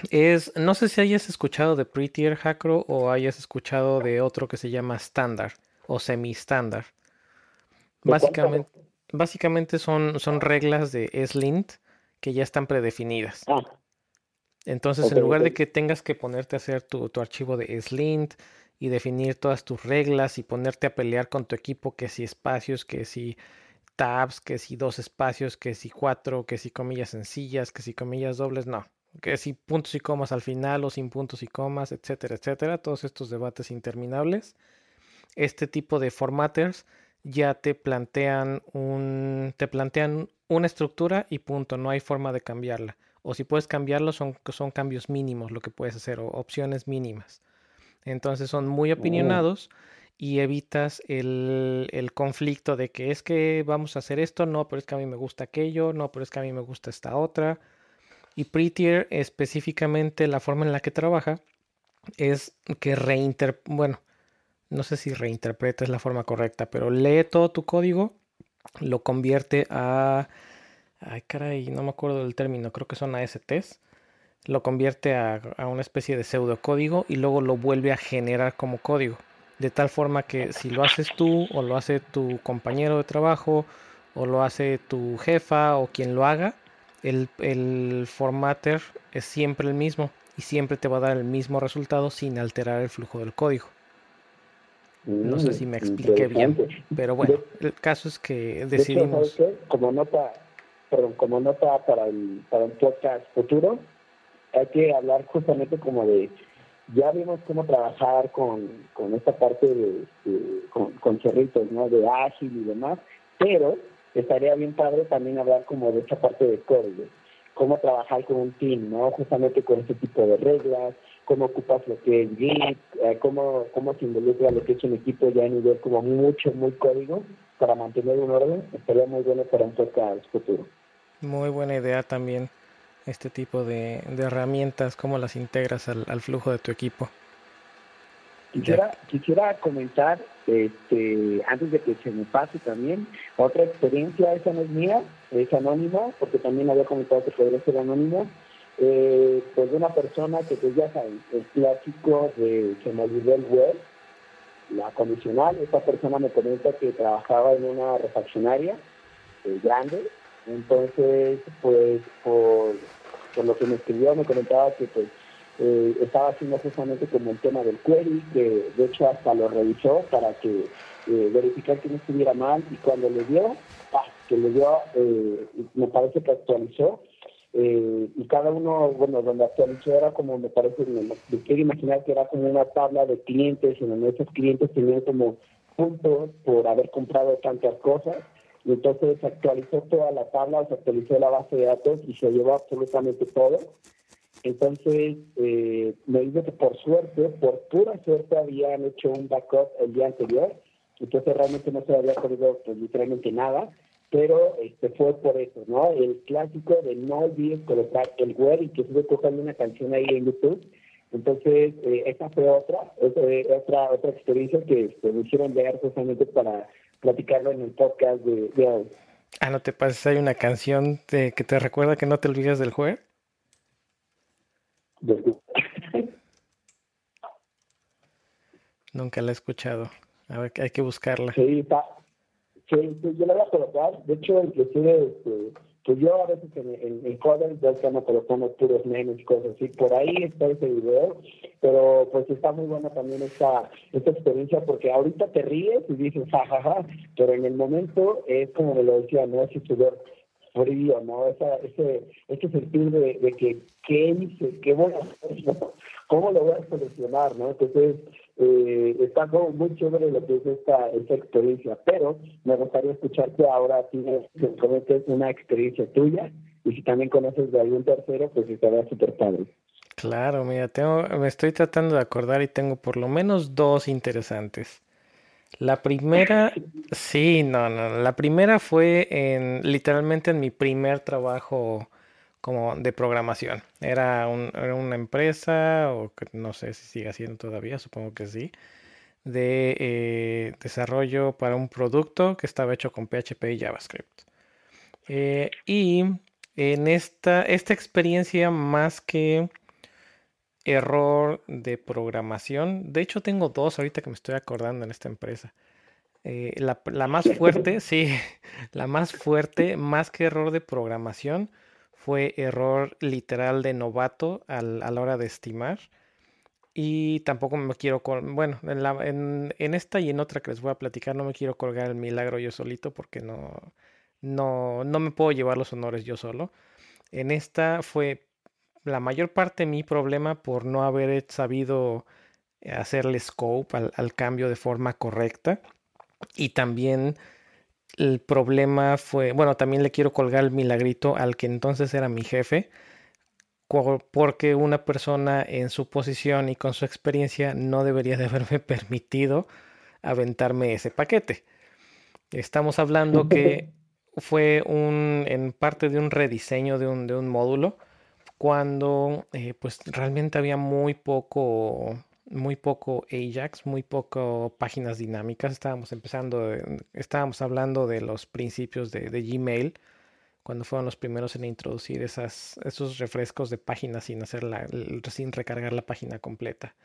Es, no sé si hayas escuchado de Prettier Hackro o hayas escuchado de otro que se llama Standard o semi-standard. Básicamente, básicamente son, son reglas de SLint que ya están predefinidas. Ah. Entonces, en lugar de que tengas que ponerte a hacer tu, tu, archivo de Slint y definir todas tus reglas y ponerte a pelear con tu equipo, que si espacios, que si tabs, que si dos espacios, que si cuatro, que si comillas sencillas, que si comillas dobles, no. Que si puntos y comas al final o sin puntos y comas, etcétera, etcétera. Todos estos debates interminables. Este tipo de formatters ya te plantean un, te plantean una estructura y punto, no hay forma de cambiarla. O si puedes cambiarlo, son, son cambios mínimos lo que puedes hacer, o opciones mínimas. Entonces son muy opinionados y evitas el, el, conflicto de que es que vamos a hacer esto, no, pero es que a mí me gusta aquello, no, pero es que a mí me gusta esta otra. Y Prettier, específicamente la forma en la que trabaja, es que reinter... Bueno, no sé si reinterpreta es la forma correcta, pero lee todo tu código lo convierte a... Ay, caray, no me acuerdo del término, creo que son ASTs. Lo convierte a, una especie de pseudocódigo y luego lo vuelve a generar como código. De tal forma que si lo haces tú o lo hace tu compañero de trabajo o lo hace tu jefa o quien lo haga, el, el formatter es siempre el mismo y siempre te va a dar el mismo resultado sin alterar el flujo del código. No sé si me expliqué bien, pero bueno, el caso es que decidimos... Como nota, perdón, como nota para el, para un podcast futuro, hay que hablar justamente como de, ya vimos cómo trabajar con, con esta parte de, con, con cerritos, ¿no? De ágil y demás, pero estaría bien padre también hablar como de esta parte de código, cómo trabajar con un team, ¿no? Justamente con este tipo de reglas, cómo ocupas lo que es Git, eh, cómo, cómo se involucra lo que es un equipo ya a nivel como mucho, muy código para mantener un orden, estaría muy bueno para un podcast futuro. Muy buena idea también este tipo de, herramientas, cómo las integras al, al, flujo de tu equipo. Quisiera, quisiera comentar, este, antes de que se me pase también, otra experiencia, esa no es mía, es anónima, porque también había comentado que podría ser anónimo, eh, pues una persona que pues ya saben, el clásico de que me olvidó el web, la condicional, esta persona me comenta que trabajaba en una refaccionaria eh, grande, entonces pues por, lo que me escribió me comentaba que pues eh, estaba haciendo justamente como el tema del query, que de hecho hasta lo revisó para que eh, verificar que no estuviera mal. Y cuando le dio, ah, que le dio, me parece que actualizó eh, y cada uno, bueno, donde actualizó era como, me parece, me, quiero imaginar que era como una tabla de clientes, en donde esos clientes tenían como puntos por haber comprado tantas cosas, y entonces actualizó toda la tabla, se actualizó la base de datos y se llevó absolutamente todo. Entonces, eh, me dice que por suerte, por pura suerte, habían hecho un backup el día anterior, entonces realmente no se había perdido pues, literalmente nada pero este fue por eso, ¿no? El clásico de no olvides colocar el web y que estuve tocando una canción ahí en YouTube. Entonces, eh, esa fue otra, otra, otra experiencia que este, me hicieron ver justamente para platicarlo en el podcast de, hoy. Ah, no te pases, hay una canción de, que te recuerda que no te olvides del juez. Nunca la he escuchado. A ver, hay que buscarla. Sí, está, Sí, yo la voy a colocar. De hecho, inclusive, este, pues yo a veces en, en, en Codel ya estamos colocando puros memes y cosas así. Por ahí está ese video, pero pues está muy buena también esta, esta experiencia porque ahorita te ríes y dices jajaja, pero en el momento es como me lo decía, ¿no? Ese sudor frío, ¿no? Esa, ese, ese sentir de, de que, ¿qué hice? ¿Qué voy a hacer? ¿Cómo lo voy a solucionar, no? Entonces, eh, está muy chévere lo que es esta, esta experiencia, pero me gustaría escucharte ahora si que una experiencia tuya y si también conoces de algún tercero, pues estaría súper padre. Claro, mira, tengo, me estoy tratando de acordar y tengo por lo menos dos interesantes. La primera, sí, no, no, la primera fue en literalmente en mi primer trabajo como de programación. Era, una empresa, o no sé si sigue siendo todavía, supongo que sí, de eh, desarrollo para un producto que estaba hecho con PHP y JavaScript. Eh, y en esta, esta experiencia, más que error de programación, de hecho tengo dos ahorita que me estoy acordando en esta empresa. Eh, la, la más fuerte, sí, la más fuerte, más que error de programación, fue error literal de novato a la hora de estimar. Y tampoco me quiero, bueno, en, en, esta y en otra que les voy a platicar, no me quiero colgar el milagro yo solito porque no, no, no me puedo llevar los honores yo solo. En esta fue la mayor parte mi problema por no haber sabido hacerle scope al, al cambio de forma correcta. Y también el problema fue, bueno, también le quiero colgar el milagrito al que entonces era mi jefe, porque una persona en su posición y con su experiencia no debería de haberme permitido aventarme ese paquete. Estamos hablando que fue un, en parte de un rediseño de un, de un módulo, cuando eh, pues realmente había muy poco, muy poco Ajax, muy poco páginas dinámicas. Estábamos empezando, estábamos hablando de los principios de, Gmail, cuando fueron los primeros en introducir esos refrescos de páginas sin, hacer sin recargar la página completa.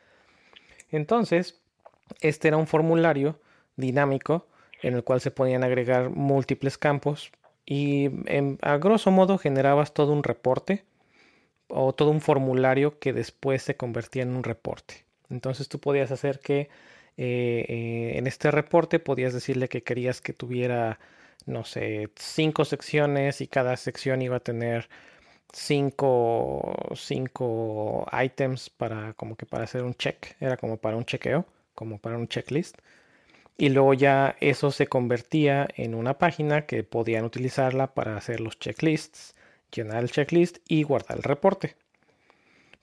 Entonces, este era un formulario dinámico en el cual se podían agregar múltiples campos y a grosso modo generabas todo un reporte o todo un formulario que después se convertía en un reporte. Entonces tú podías hacer que eh, eh, en este reporte podías decirle que querías que tuviera, no sé, cinco secciones y cada sección iba a tener cinco, cinco items para como que para hacer un check, era como para un chequeo, como para un checklist. Y luego ya eso se convertía en una página que podían utilizarla para hacer los checklists, llenar el checklist y guardar el reporte.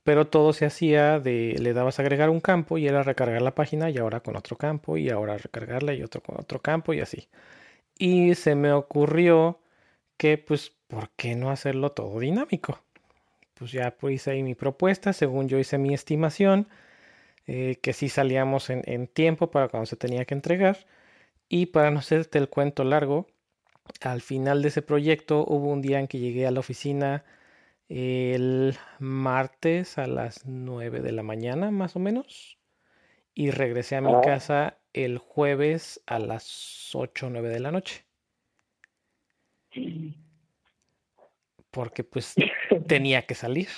Pero todo se hacía de, le dabas a agregar un campo y era recargar la página y ahora con otro campo y ahora recargarla y otro con otro campo y así. Y se me ocurrió que pues, ¿por qué no hacerlo todo dinámico? Pues ya pues, hice ahí mi propuesta, según yo hice mi estimación eh, que sí salíamos en, tiempo para cuando se tenía que entregar. Y para no hacerte el cuento largo, al final de ese proyecto hubo un día en que llegué a la oficina el martes a las 9 de la mañana, más o menos. Y regresé a mi ah. casa el jueves a las 8 o 9 de la noche. Porque pues tenía que salir.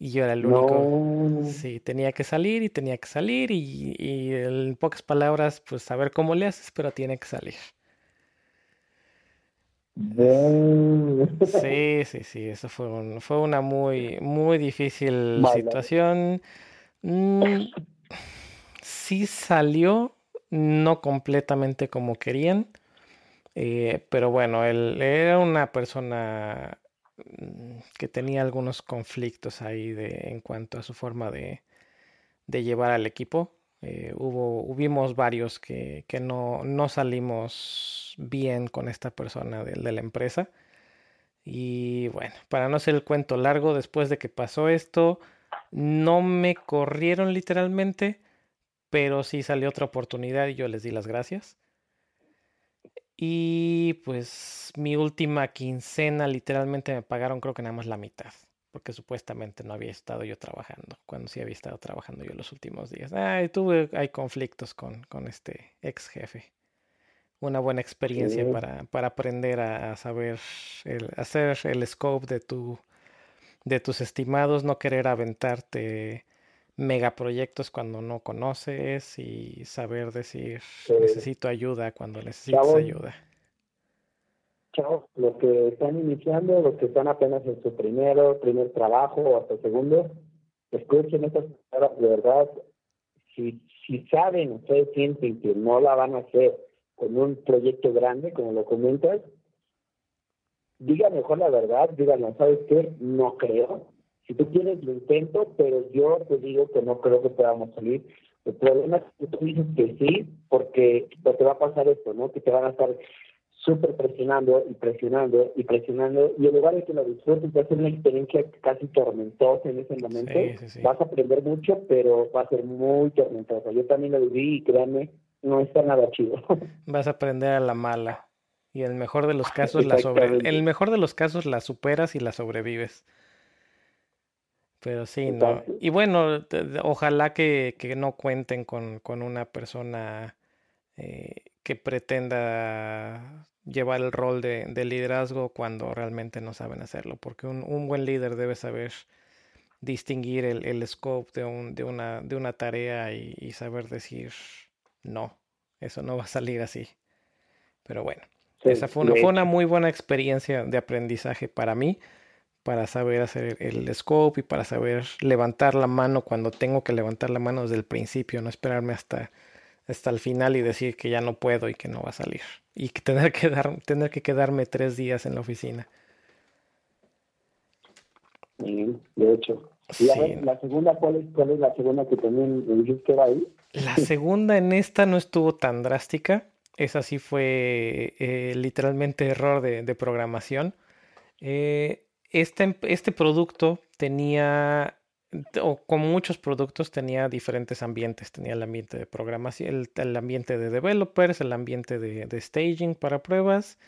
Y yo era el único. Sí, tenía que salir y tenía que salir y, en pocas palabras, pues saber cómo le haces, pero tiene que salir. Sí, sí, sí, eso fue, fue una muy, muy difícil situación. Mm, sí salió, no completamente como querían, eh, pero bueno, él era una persona Mm, que tenía algunos conflictos ahí de, en cuanto a su forma de, de llevar al equipo. Eh, hubo, hubimos varios que, que no, no, salimos bien con esta persona de, de, la empresa. Y bueno, para no hacer el cuento largo, después de que pasó esto, no me corrieron literalmente, pero sí salió otra oportunidad y yo les di las gracias. Y pues mi última quincena literalmente me pagaron creo que nada más la mitad, porque supuestamente no había estado yo trabajando, cuando sí había estado trabajando yo los últimos días. Ay, tuve, hay conflictos con, con este ex jefe. Una buena experiencia para, para, aprender a, saber el, hacer el scope de tu de tus estimados, no querer aventarte megaproyectos cuando no conoces y saber decir necesito ayuda cuando necesitas ayuda. Chao, los que están iniciando, los que están apenas en su primero, primer trabajo o hasta segundo, escuchen estas palabras de verdad. Si, si saben, ustedes sienten que no la van a hacer con un proyecto grande, como lo comentas, digan mejor la verdad, díganlo, ¿sabes qué? No creo, si tú quieres, lo intento, pero yo te digo que no creo que podamos salir. El problema es que tú dices que sí, porque te va a pasar esto, ¿no? Que te van a estar súper presionando y presionando y presionando y en lugar de que lo disfrutes va a ser una experiencia casi tormentosa en ese momento. Vas a aprender mucho pero va a ser muy tormentosa yo también lo viví y créanme no está nada chido. Vas a aprender a la mala y en el mejor de los casos la sobre en el mejor de los casos la superas y la sobrevives. Pero sí, no. Y bueno, ojalá que, que no cuenten con, con una persona eh, que pretenda llevar el rol de, de, liderazgo cuando realmente no saben hacerlo, porque un, un buen líder debe saber distinguir el, el scope de, un, de, una, de una tarea y, y, saber decir no, eso no va a salir así. Pero bueno, esa fue una, fue una muy buena experiencia de aprendizaje para mí para saber hacer el, scope y para saber levantar la mano cuando tengo que levantar la mano desde el principio, no esperarme hasta, hasta el final y decir que ya no puedo y que no va a salir. Y que tener que, dar, tener que quedarme tres días en la oficina. de hecho. la, segunda, ¿cuál es, la segunda que también me dijiste que era ahí? La segunda en esta no estuvo tan drástica. Esa sí fue eh, literalmente error de, de programación. Eh, este, este producto tenía o como muchos productos, tenía diferentes ambientes. Tenía el ambiente de programación, el, ambiente de developers, el ambiente de, staging para pruebas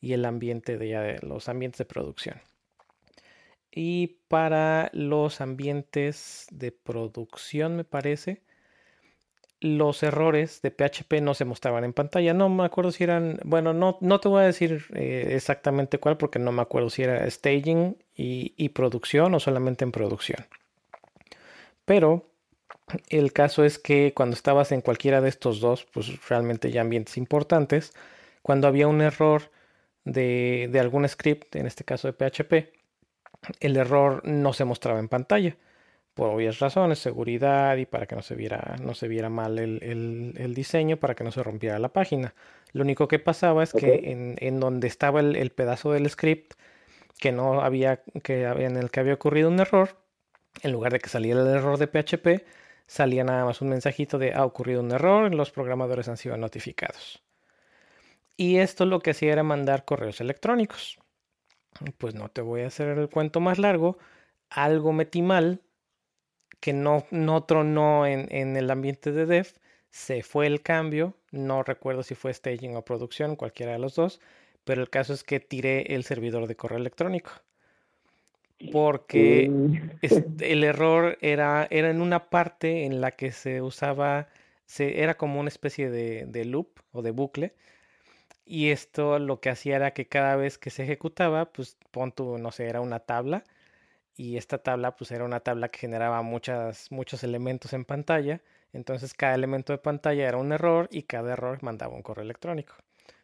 y el ambiente de, los ambientes de producción. Y para los ambientes de producción, me parece, los errores de PHP no se mostraban en pantalla. No me acuerdo si eran, bueno, no, no te voy a decir eh, exactamente cuál porque no me acuerdo si era staging y, producción o solamente en producción. Pero el caso es que cuando estabas en cualquiera de estos dos, pues realmente ya ambientes importantes, cuando había un error de, de algún script, en este caso de PHP, el error no se mostraba en pantalla por obvias razones, seguridad y para que no se viera, no se viera mal el, diseño, para que no se rompiera la página. Lo único que pasaba es que en, donde estaba el, pedazo del script que no había, que en el que había ocurrido un error, en lugar de que saliera el error de PHP, salía nada más un mensajito de ha ocurrido un error, los programadores han sido notificados. Y esto lo que hacía era mandar correos electrónicos. Pues no te voy a hacer el cuento más largo. Algo metí mal que no, no tronó en, en el ambiente de dev, se fue el cambio, no recuerdo si fue staging o producción, cualquiera de los dos, pero el caso es que tiré el servidor de correo electrónico. Porque el error era, era en una parte en la que se usaba, se, era como una especie de, de loop o de bucle. Y esto lo que hacía era que cada vez que se ejecutaba, pues pon tu, no sé, era una tabla y esta tabla pues era una tabla que generaba muchas, muchos elementos en pantalla. Entonces cada elemento de pantalla era un error y cada error mandaba un correo electrónico.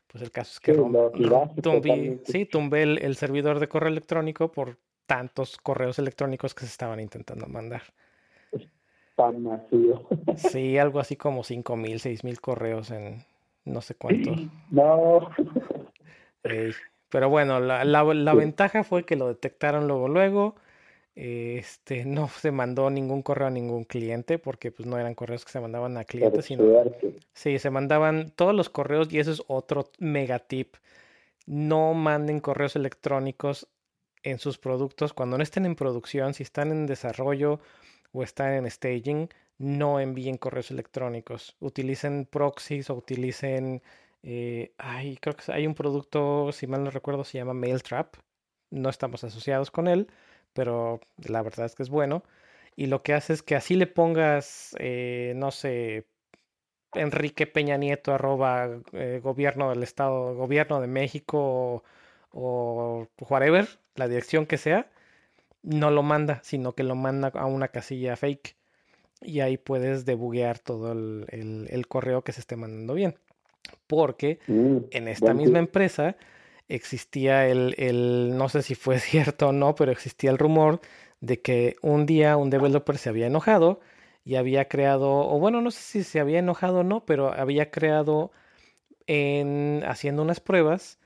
Pues el caso es que tumbé, sí, tumbé el, servidor de correo electrónico por tantos correos electrónicos que se estaban intentando mandar. Tan masivo. Sí, algo así como 5 mil, 6 mil correos en no sé cuánto. No. pero bueno, la, la, la ventaja fue que lo detectaron luego, luego este, no se mandó ningún correo a ningún cliente porque pues no eran correos que se mandaban a clientes, sino sí, se mandaban todos los correos y eso es otro mega tip. No manden correos electrónicos en sus productos cuando no estén en producción, si están en desarrollo o están en staging, no envíen correos electrónicos. Utilicen proxies o utilicen eh, ay, creo que hay un producto, si mal no recuerdo, se llama MailTrap. No estamos asociados con él, pero la verdad es que es bueno. Y lo que hace es que así le pongas, eh, no sé, Enrique Peña Nieto arroba eh, gobierno del estado, gobierno de México o, whatever, la dirección que sea, no lo manda, sino que lo manda a una casilla fake. Y ahí puedes debuguear todo el, correo que se esté mandando bien. Porque mm, en esta misma empresa existía el, no sé si fue cierto o no, pero existía el rumor de que un día un developer se había enojado y había creado, o bueno, no sé si se había enojado o no, pero había creado en haciendo unas pruebas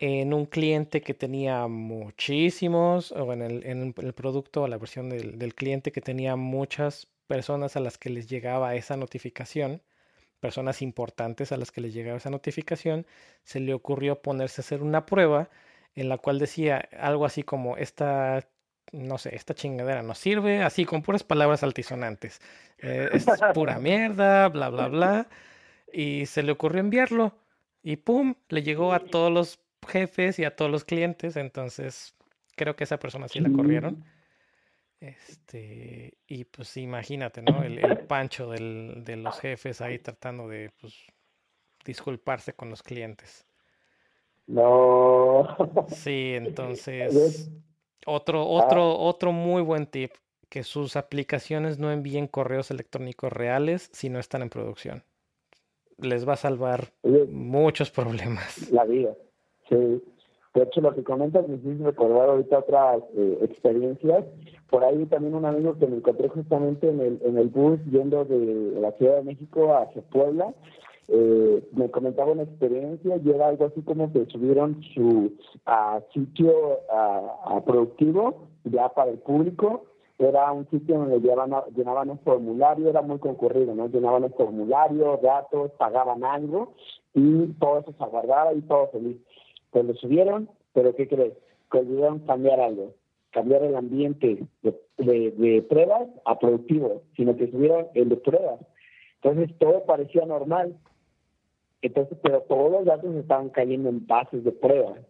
en un cliente que tenía muchísimos, o en el, en el producto o la versión del, del cliente que tenía muchas personas a las que les llegaba esa notificación personas importantes a las que les llegaba esa notificación, se le ocurrió ponerse a hacer una prueba en la cual decía algo así como esta, no sé, esta chingadera no sirve, así con puras palabras altisonantes. Eh, es pura mierda, bla, bla, bla. Y se le ocurrió enviarlo y ¡pum! Le llegó a todos los jefes y a todos los clientes. Entonces, creo que esa persona sí la corrieron. Este, y pues imagínate, ¿no? El, pancho del, de los jefes ahí tratando de pues, disculparse con los clientes. No. Sí, entonces, otro, otro, otro muy buen tip, que sus aplicaciones no envíen correos electrónicos reales si no están en producción. Les va a salvar muchos problemas. La vida, sí. De hecho, lo que comentas me hizo recordar ahorita otras eh, experiencias. Por ahí también un amigo que me encontré justamente en el, en el bus yendo de la Ciudad de México hacia Puebla. Eh, me comentaba una experiencia y era algo así como que subieron su sitio a, productivo ya para el público. Era un sitio donde llevaban, llenaban un formulario, era muy concurrido, ¿no? Llenaban un formulario, datos, pagaban algo y todo eso se aguardaba y todo feliz pues lo subieron, pero ¿qué crees? Que olvidaron cambiar algo. cambiar el ambiente de, de, pruebas a productivo, sino que subieron el de pruebas. Entonces todo parecía normal. Entonces, pero todos los datos estaban cayendo en bases de pruebas.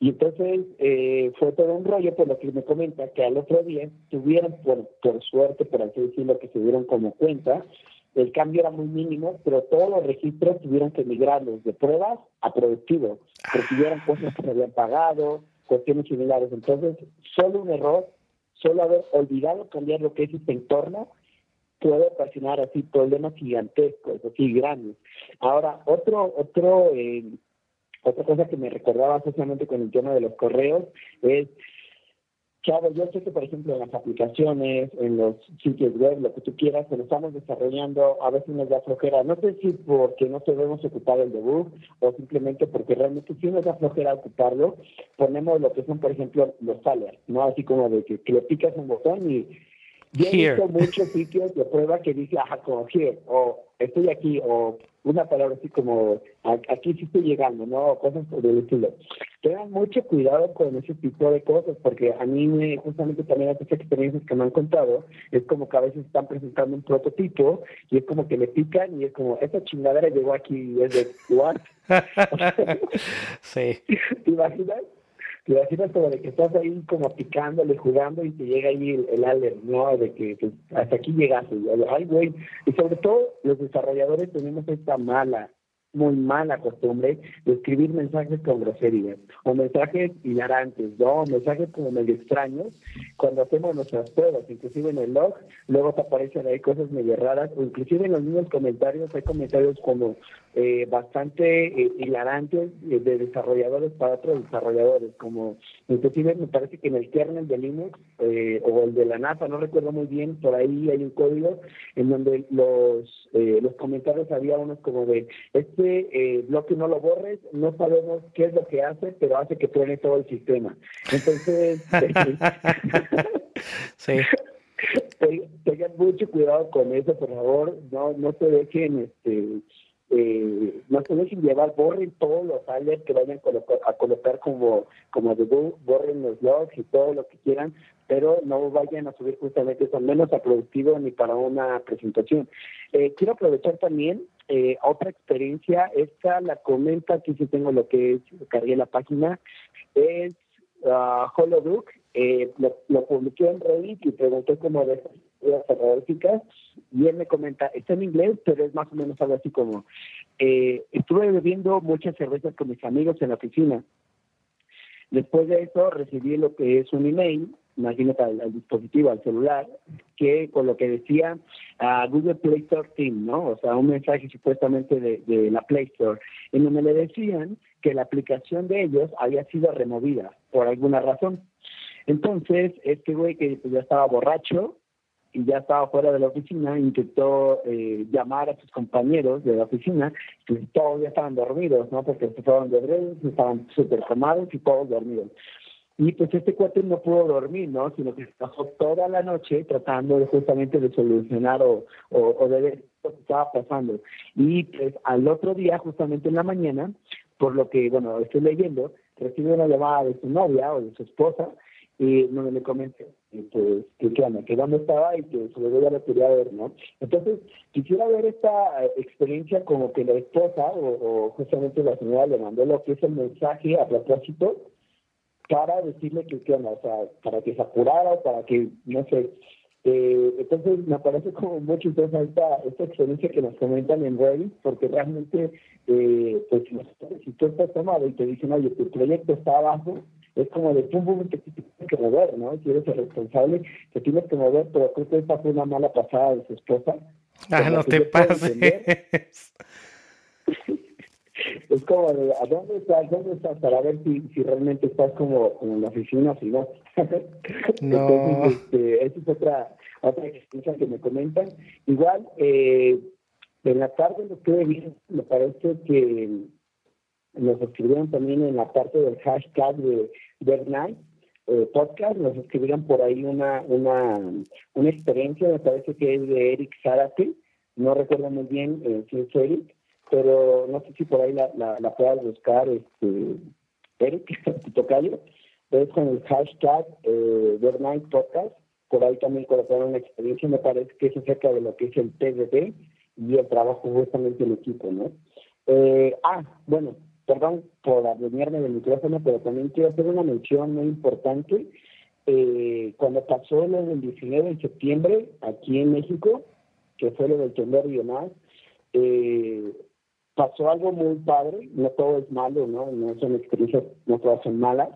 Y entonces eh, fue todo un rollo, por lo que me comenta, que al otro día tuvieron, por, por suerte, por así decirlo, que se dieron como cuenta, el cambio era muy mínimo, pero todos los registros tuvieron que migrarlos de pruebas a productivos, porque cosas que se habían pagado, cuestiones similares. Entonces, solo un error, solo haber olvidado cambiar lo que es este entorno, puede ocasionar así problemas gigantescos, así grandes. Ahora, otro, otro eh, otra cosa que me recordaba especialmente con el tema de los correos es, Chavo, yo sé que, por ejemplo, en las aplicaciones, en los sitios web, lo que tú quieras, se lo estamos desarrollando, a veces nos da flojera. No sé si porque no debemos ocupar el debug o simplemente porque realmente si nos da flojera ocuparlo, ponemos lo que son, por ejemplo, los salers, ¿no? Así como de que, le picas un botón y yo he visto muchos sitios de prueba que dice, ajá, como here, o estoy aquí, o una palabra así como aquí sí estoy llegando, ¿no? Cosas por el estilo. Tengan mucho cuidado con ese tipo de cosas, porque a mí me, justamente también estas experiencias que me han contado, es como que a veces están presentando un prototipo y es como que le pican y es como, esa chingadera llegó aquí y es de, ¿what? sí. ¿Te imaginas? Te imaginas como de que estás ahí como picándole, jugando y te llega ahí el, el alert, ¿no? De que hasta aquí llegaste. Ay, güey. Y sobre todo los desarrolladores tenemos esta mala muy mala costumbre de escribir mensajes con groserías o mensajes hilarantes, ¿no? mensajes como medio extraños cuando hacemos nuestras pruebas, inclusive en el log, luego te aparecen ahí cosas medio raras o inclusive en los mismos comentarios hay comentarios como eh, bastante eh, hilarantes eh, de desarrolladores para otros desarrolladores, como inclusive me parece que en el kernel de Linux o el de la NASA, no recuerdo muy bien, por ahí hay un código en donde los, los comentarios había unos como de, este eh, bloque no lo borres, no sabemos qué es lo que hace, pero hace que truene todo el sistema. Entonces, sí. tengan mucho cuidado con eso, por favor, no, no se dejen, este, eh, no se dejen llevar, borren todos los alerts que vayan a colocar, como, como debug, borren los logs y todo lo que quieran, pero no vayan a subir justamente eso, menos a productivo ni para una presentación. Eh, quiero aprovechar también eh, otra experiencia, esta la comenta, aquí si tengo lo que es, cargué la página, es uh, Holobook, eh, lo, lo, publiqué en Reddit y pregunté cómo de terroríficas y él me comenta, está en inglés, pero es más o menos algo así como, eh, estuve bebiendo muchas cervezas con mis amigos en la oficina. Después de eso recibí lo que es un email imagínate al, dispositivo, al celular, que con lo que decía a Google Play Store Team, ¿no? O sea, un mensaje supuestamente de, de la Play Store, en donde le decían que la aplicación de ellos había sido removida por alguna razón. Entonces, este güey que pues, ya estaba borracho y ya estaba fuera de la oficina, intentó eh, llamar a sus compañeros de la oficina, que todos ya estaban dormidos, ¿no? Porque se fueron de breves, estaban súper tomados y todos dormidos. Y pues este cuate no pudo dormir, ¿no? Sino que pasó toda la noche tratando de, justamente de solucionar o, o, de ver lo que estaba pasando. Y pues al otro día, justamente en la mañana, por lo que, bueno, estoy leyendo, recibe una llamada de su novia o de su esposa y no le comenté pues, que, que, que dónde estaba y que sobre todo ya lo quería ver, ¿no? Entonces, quisiera ver esta eh, experiencia como que la esposa o, o justamente la señora le mandó lo que es el mensaje a propósito para decirle que, qué o sea, para que se apurara, para que, no sé. Eh, entonces, me parece como mucho interesante esta, esta experiencia que nos comentan en Reddit, porque realmente, eh, pues, si tú estás tomado y te dicen, oye, tu proyecto está abajo, es como de pum, pum, que tienes que mover, ¿no? Si eres el responsable, te tienes que mover, pero creo que esta fue una mala pasada de su esposa. Ah, no te pases. es como ¿a dónde estás? ¿Dónde estás? Para ver si, si realmente estás como, en la oficina, si no. no. Entonces, este, esa es otra, otra experiencia que me comentan. Igual, eh, en la tarde lo estuve viendo, me parece que nos escribieron también en la parte del hashtag de Bernay eh, podcast, nos escribieron por ahí una, una, una experiencia, me parece que es de Eric Zárate, no recuerdo muy bien eh, si es Eric, pero no sé si por ahí la, la, puedas buscar, este, Eric, tocayo, es con el hashtag eh, Podcast. Por ahí también colocaron una experiencia, me parece que es acerca de lo que es el TDD y el trabajo justamente en equipo, ¿no? Eh, ah, bueno, perdón por adueñarme del micrófono, pero también quiero hacer una mención muy importante. Eh, cuando pasó lo del 19 de septiembre aquí en México, que fue lo del temblor y demás, eh, pasó algo muy padre, no todo es malo, ¿no? No son experiencias, no todas son malas,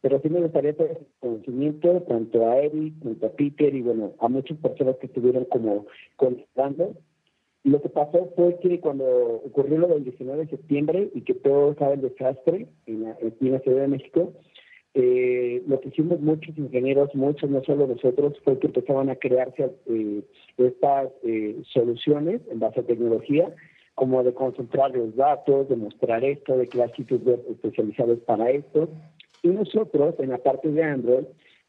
pero sí me gustaría tener conocimiento tanto a Eric, tanto a Peter y bueno, a muchas personas que estuvieron como contando. Lo que pasó fue que cuando ocurrió lo del 19 de septiembre y que todo sabe el desastre en la, en la Ciudad de México, eh, lo que hicimos muchos ingenieros, muchos, no solo nosotros, fue que empezaban a crearse eh, estas eh, soluciones en base a tecnología, como de concentrar los datos, de mostrar esto, de crear sitios web especializados para esto. Y nosotros, en la parte de Android,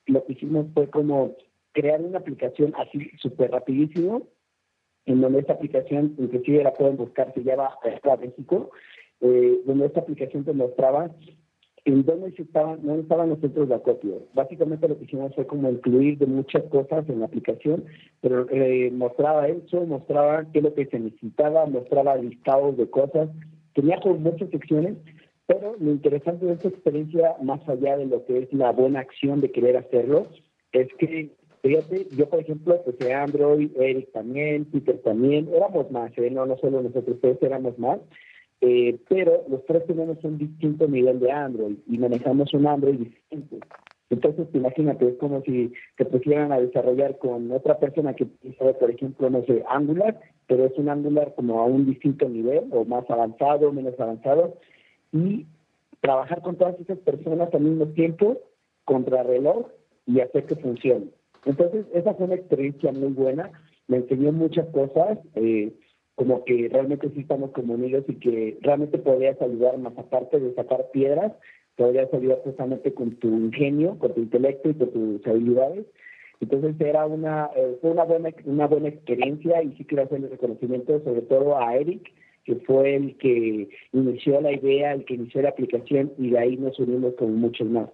lo que hicimos fue como crear una aplicación así súper rapidísimo, en donde esta aplicación, inclusive la pueden buscar, se llama Extra México, donde esta aplicación te mostraba en dónde, estaban, dónde estaban los centros de acopio. Básicamente lo que hicimos fue como incluir de muchas cosas en la aplicación, pero eh, mostraba eso, mostraba qué es lo que se necesitaba, mostraba listados de cosas, tenía como muchas secciones, pero lo interesante de esta experiencia, más allá de lo que es la buena acción de querer hacerlo, es que, fíjate, yo por ejemplo, pues Android, Eric también, Peter también, éramos más, ¿eh? no, no solo nosotros, todos éramos más, eh, pero los tres tenemos un distinto nivel de Android y manejamos un Android distinto. Entonces, imagínate, es como si te pusieran a desarrollar con otra persona que utiliza, por ejemplo, no sé, Angular, pero es un Angular como a un distinto nivel, o más avanzado, menos avanzado, y trabajar con todas esas personas al mismo tiempo, contra reloj, y hacer que funcione. Entonces, esa fue una experiencia muy buena, me enseñó muchas cosas, eh, como que realmente sí estamos como unidos y que realmente podrías ayudar más aparte de sacar piedras, podrías ayudar justamente con tu ingenio, con tu intelecto y con tus habilidades. Entonces era una, eh, fue una buena, una buena experiencia y sí quiero hacerle reconocimiento sobre todo a Eric, que fue el que inició la idea, el que inició la aplicación y de ahí nos unimos con muchos más.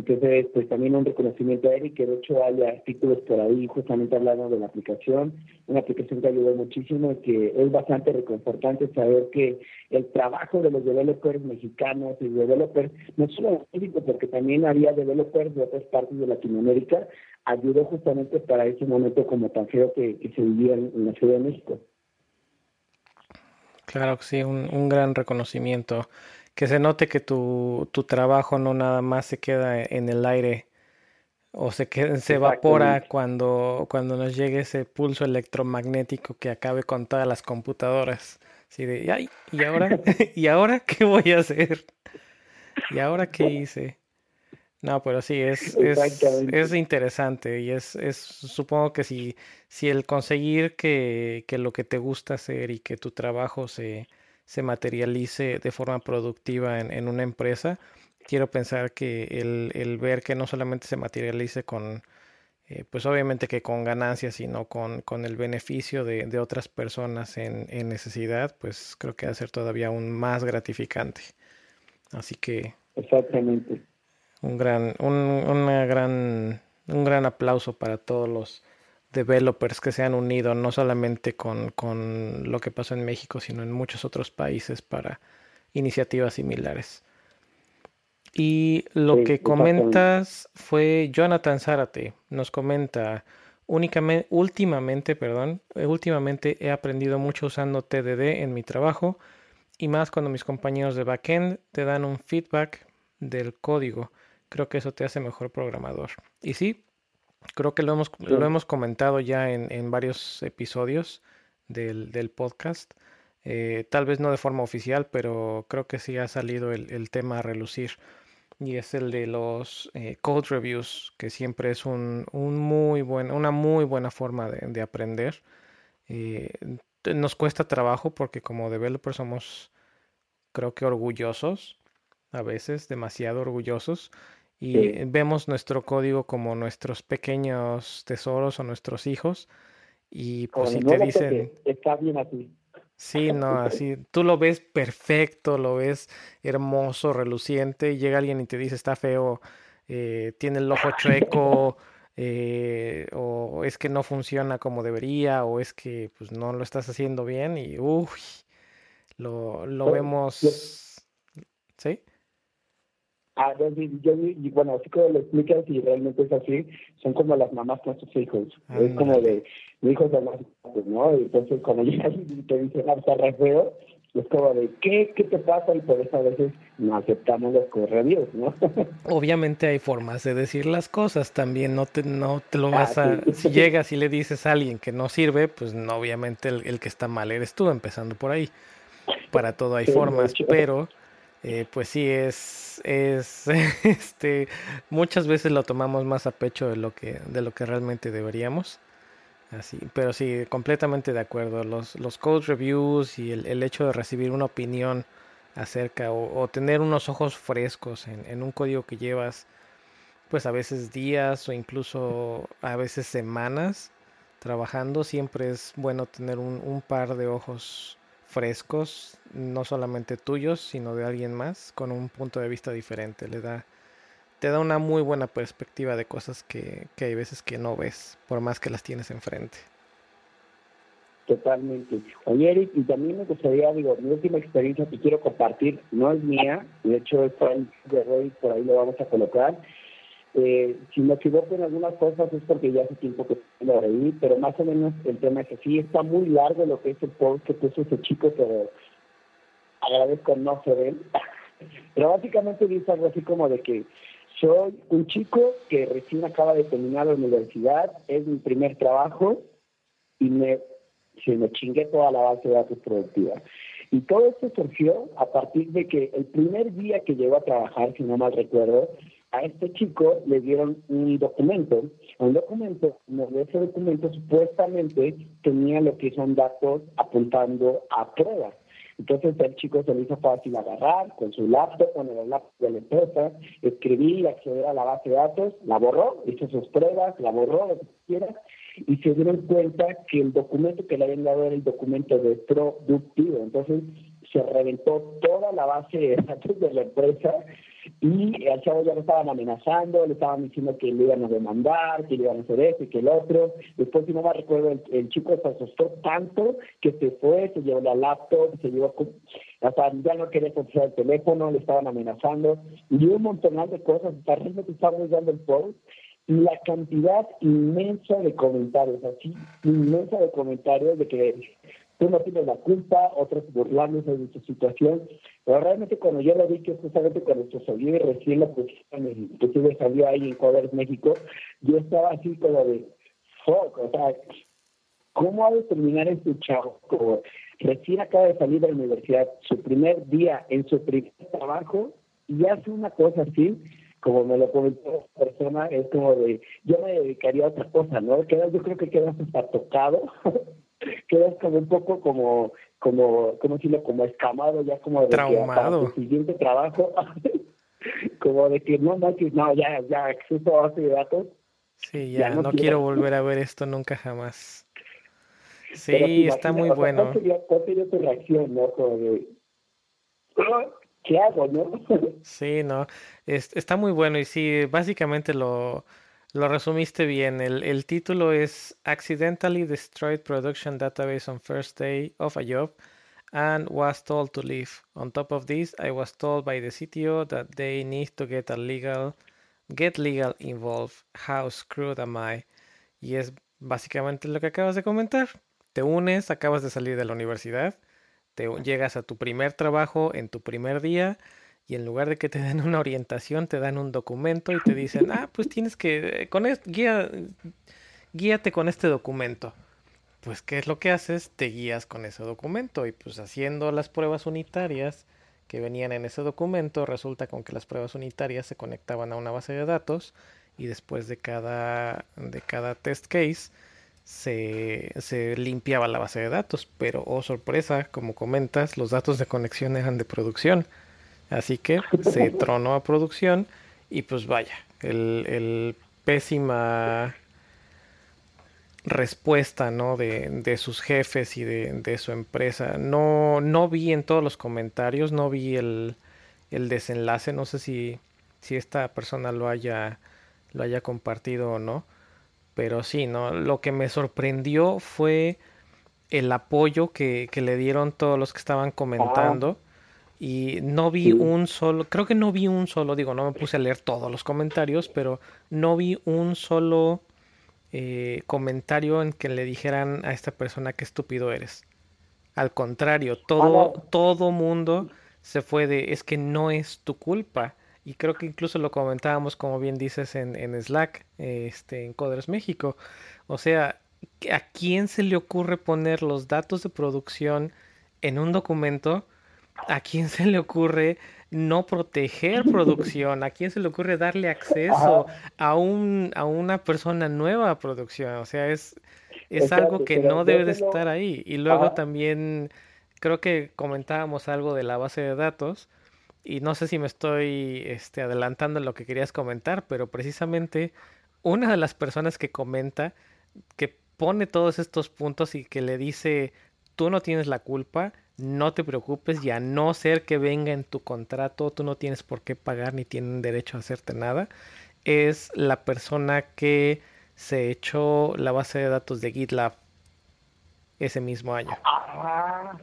Entonces, pues también un reconocimiento a Eric, que de hecho hay artículos por ahí justamente hablando de la aplicación, una aplicación que ayudó muchísimo y que es bastante reconfortante saber que el trabajo de los developers mexicanos y developers, no solo en México, porque también había developers de otras partes de Latinoamérica, ayudó justamente para ese momento como tan feo que, se vivía en, la Ciudad de México. Claro que sí, un, un gran reconocimiento que se note que tu, tu trabajo no nada más se queda en el aire o se, se evapora cuando, cuando nos llegue ese pulso electromagnético que acabe con todas las computadoras. Así de, ay, ¿y ahora? ¿Y ahora qué voy a hacer? ¿Y ahora qué hice? No, pero sí, es, es, es interesante y es, es, supongo que si, si el conseguir que, que lo que te gusta hacer y que tu trabajo se, se materialice de forma productiva en, una empresa, quiero pensar que el, ver que no solamente se materialice con, eh, pues obviamente que con ganancias, sino con, con el beneficio de, otras personas en, necesidad, pues creo que va a ser todavía aún más gratificante. Así que... Exactamente. Un gran, un, una gran, un gran aplauso para todos los developers que se han unido, no solamente con, con, lo que pasó en México, sino en muchos otros países para iniciativas similares. Y lo que comentas fue Jonathan Zárate, nos comenta, únicamente, últimamente, perdón, eh, últimamente he aprendido mucho usando TDD en mi trabajo y más cuando mis compañeros de backend te dan un feedback del código. Creo que eso te hace mejor programador. Y sí, Creo que lo hemos, lo hemos comentado ya en, en varios episodios del, del podcast. Eh, tal vez no de forma oficial, pero creo que sí ha salido el, el tema a relucir. Y es el de los eh, code reviews, que siempre es un, un, muy buen, una muy buena forma de, de aprender. Eh, nos cuesta trabajo porque como developers somos, creo que orgullosos, a veces demasiado orgullosos y vemos nuestro código como nuestros pequeños tesoros o nuestros hijos y pues si te dicen está bien así sí no así tú lo ves perfecto lo ves hermoso reluciente y llega alguien y te dice está feo eh, tiene el ojo chueco, eh, o es que no funciona como debería, o es que pues no lo estás haciendo bien y uy, lo, lo vemos, ¿sí? Ah, yo, yo, bueno, así como lo explicas y realmente es así, son como las mamás con sus hijos. es como de, mi hijo de más, ¿no? Entonces, cuando llegan y te dicen, ah, está re feo, es como de, ¿qué, ¿qué te pasa? Y por eso a veces no aceptamos los correos, ¿no? Obviamente hay formas de decir las cosas también, no te, no te lo ah, vas a... Si llegas y le dices a alguien que no sirve, pues no, obviamente el, que está mal eres tú, empezando por ahí. Para todo hay formas, pero eh, pues sí es, es, este, muchas veces lo tomamos más a pecho de lo que, de lo que realmente deberíamos. Así, pero sí, completamente de acuerdo. Los, los code reviews y el, el hecho de recibir una opinión acerca o, tener unos ojos frescos en, en, un código que llevas, pues a veces días o incluso a veces semanas trabajando, siempre es bueno tener un, un par de ojos frescos, no solamente tuyos, sino de alguien más, con un punto de vista diferente. Le da te da una muy buena perspectiva de cosas que, que hay veces que no ves, por más que las tienes enfrente. Totalmente. Oye, Eric, y también me gustaría, digo, mi última experiencia que quiero compartir no es mía, de hecho está en de hoy, por ahí lo vamos a colocar. Eh, si me equivoco en algunas cosas es porque ya hace tiempo que lo leí, pero más o menos el tema es que sí, está muy largo lo que es el post que puso ese chico, pero agradezco no se ven. Pero básicamente dice algo así como de que soy un chico que recién acaba de terminar la universidad, es mi primer trabajo y me, se me chingué toda la base de datos productiva. Y todo esto surgió a partir de que el primer día que llegó a trabajar, si no mal recuerdo, a este chico le dieron un documento. Un documento, ese documento supuestamente tenía lo que son datos apuntando a pruebas. Entonces el chico se le hizo fácil agarrar con su laptop, con el laptop de la empresa, escribir, acceder a la base de datos, la borró, hizo sus pruebas, la borró, lo que quiera, y se dieron cuenta que el documento que le habían dado era el documento de productivo. Entonces se reventó toda la base de datos de la empresa y al chavo ya lo estaban amenazando, le estaban diciendo que le iban a demandar, que le iban a hacer esto y que el otro. Después, si no me recuerdo, el, chico se asustó tanto que se fue, se llevó la laptop, se llevó, hasta ya no quería contestar el teléfono, le estaban amenazando y un montón de cosas. Realmente estábamos dando el post la cantidad inmensa de comentarios, así, inmensa de comentarios de que tú no tienes la culpa, otros burlándose de tu situación. Pero realmente cuando yo lo vi, que justamente cuando se salió y recién lo pusieron, inclusive salió ahí en Covers México, yo estaba así como de, fuck, o sea, ¿cómo ha de terminar este chavo? Como recién acaba de salir de la universidad, su primer día en su primer trabajo, y hace una cosa así, como me lo comentó la persona, es como de, yo me dedicaría a otra cosa, ¿no? Yo creo que quedas hasta tocado quedas como un poco como, como, ¿cómo decirlo? Como escamado, ya como de Traumado. Que siguiente trabajo, como de que no manches, no, ya, ya, acceso a base de datos. Sí, ya, no, quiero. volver a ver esto nunca jamás. Sí, está muy bueno. ¿cuál sería, ¿Cuál sería tu reacción, no? Como de, ¿qué hago, no? sí, no, es, está muy bueno y sí, básicamente lo lo resumiste bien. El, el, título es Accidentally Destroyed Production Database on First Day of a Job and was told to leave. On top of this, I was told by the CTO that they need to get a legal get legal involved. How screwed am I? Y es básicamente lo que acabas de comentar. Te unes, acabas de salir de la universidad, te llegas a tu primer trabajo en tu primer día y en lugar de que te den una orientación, te dan un documento y te dicen, ah, pues tienes que, con guía, guíate con este documento. Pues, ¿qué es lo que haces? Te guías con ese documento y pues haciendo las pruebas unitarias que venían en ese documento, resulta con que las pruebas unitarias se conectaban a una base de datos y después de cada, de cada test case se, se limpiaba la base de datos. Pero, oh sorpresa, como comentas, los datos de conexión eran de producción. Así que se tronó a producción y pues vaya, el, pésima respuesta ¿no? de, de sus jefes y de, de, su empresa. No, no vi en todos los comentarios, no vi el, el desenlace, no sé si si esta persona lo haya, lo haya compartido o no. Pero sí, ¿no? Lo que me sorprendió fue el apoyo que, que le dieron todos los que estaban comentando. Y no vi un solo, creo que no vi un solo, digo, no me puse a leer todos los comentarios, pero no vi un solo eh, comentario en que le dijeran a esta persona qué estúpido eres. Al contrario, todo, todo mundo se fue de es que no es tu culpa. Y creo que incluso lo comentábamos, como bien dices, en, en Slack, este, en Coders México. O sea, ¿a quién se le ocurre poner los datos de producción en un documento? ¿A quién se le ocurre no proteger producción? ¿A quién se le ocurre darle acceso a, un, a una persona nueva a producción? O sea, es, es algo que no debe de estar ahí. Y luego también creo que comentábamos algo de la base de datos y no sé si me estoy este, adelantando en lo que querías comentar, pero precisamente una de las personas que comenta, que pone todos estos puntos y que le dice, tú no tienes la culpa, no te preocupes y a no ser que venga en tu contrato, tú no tienes por qué pagar ni tienen derecho a hacerte nada, es la persona que se echó la base de datos de GitLab ese mismo año. Ah,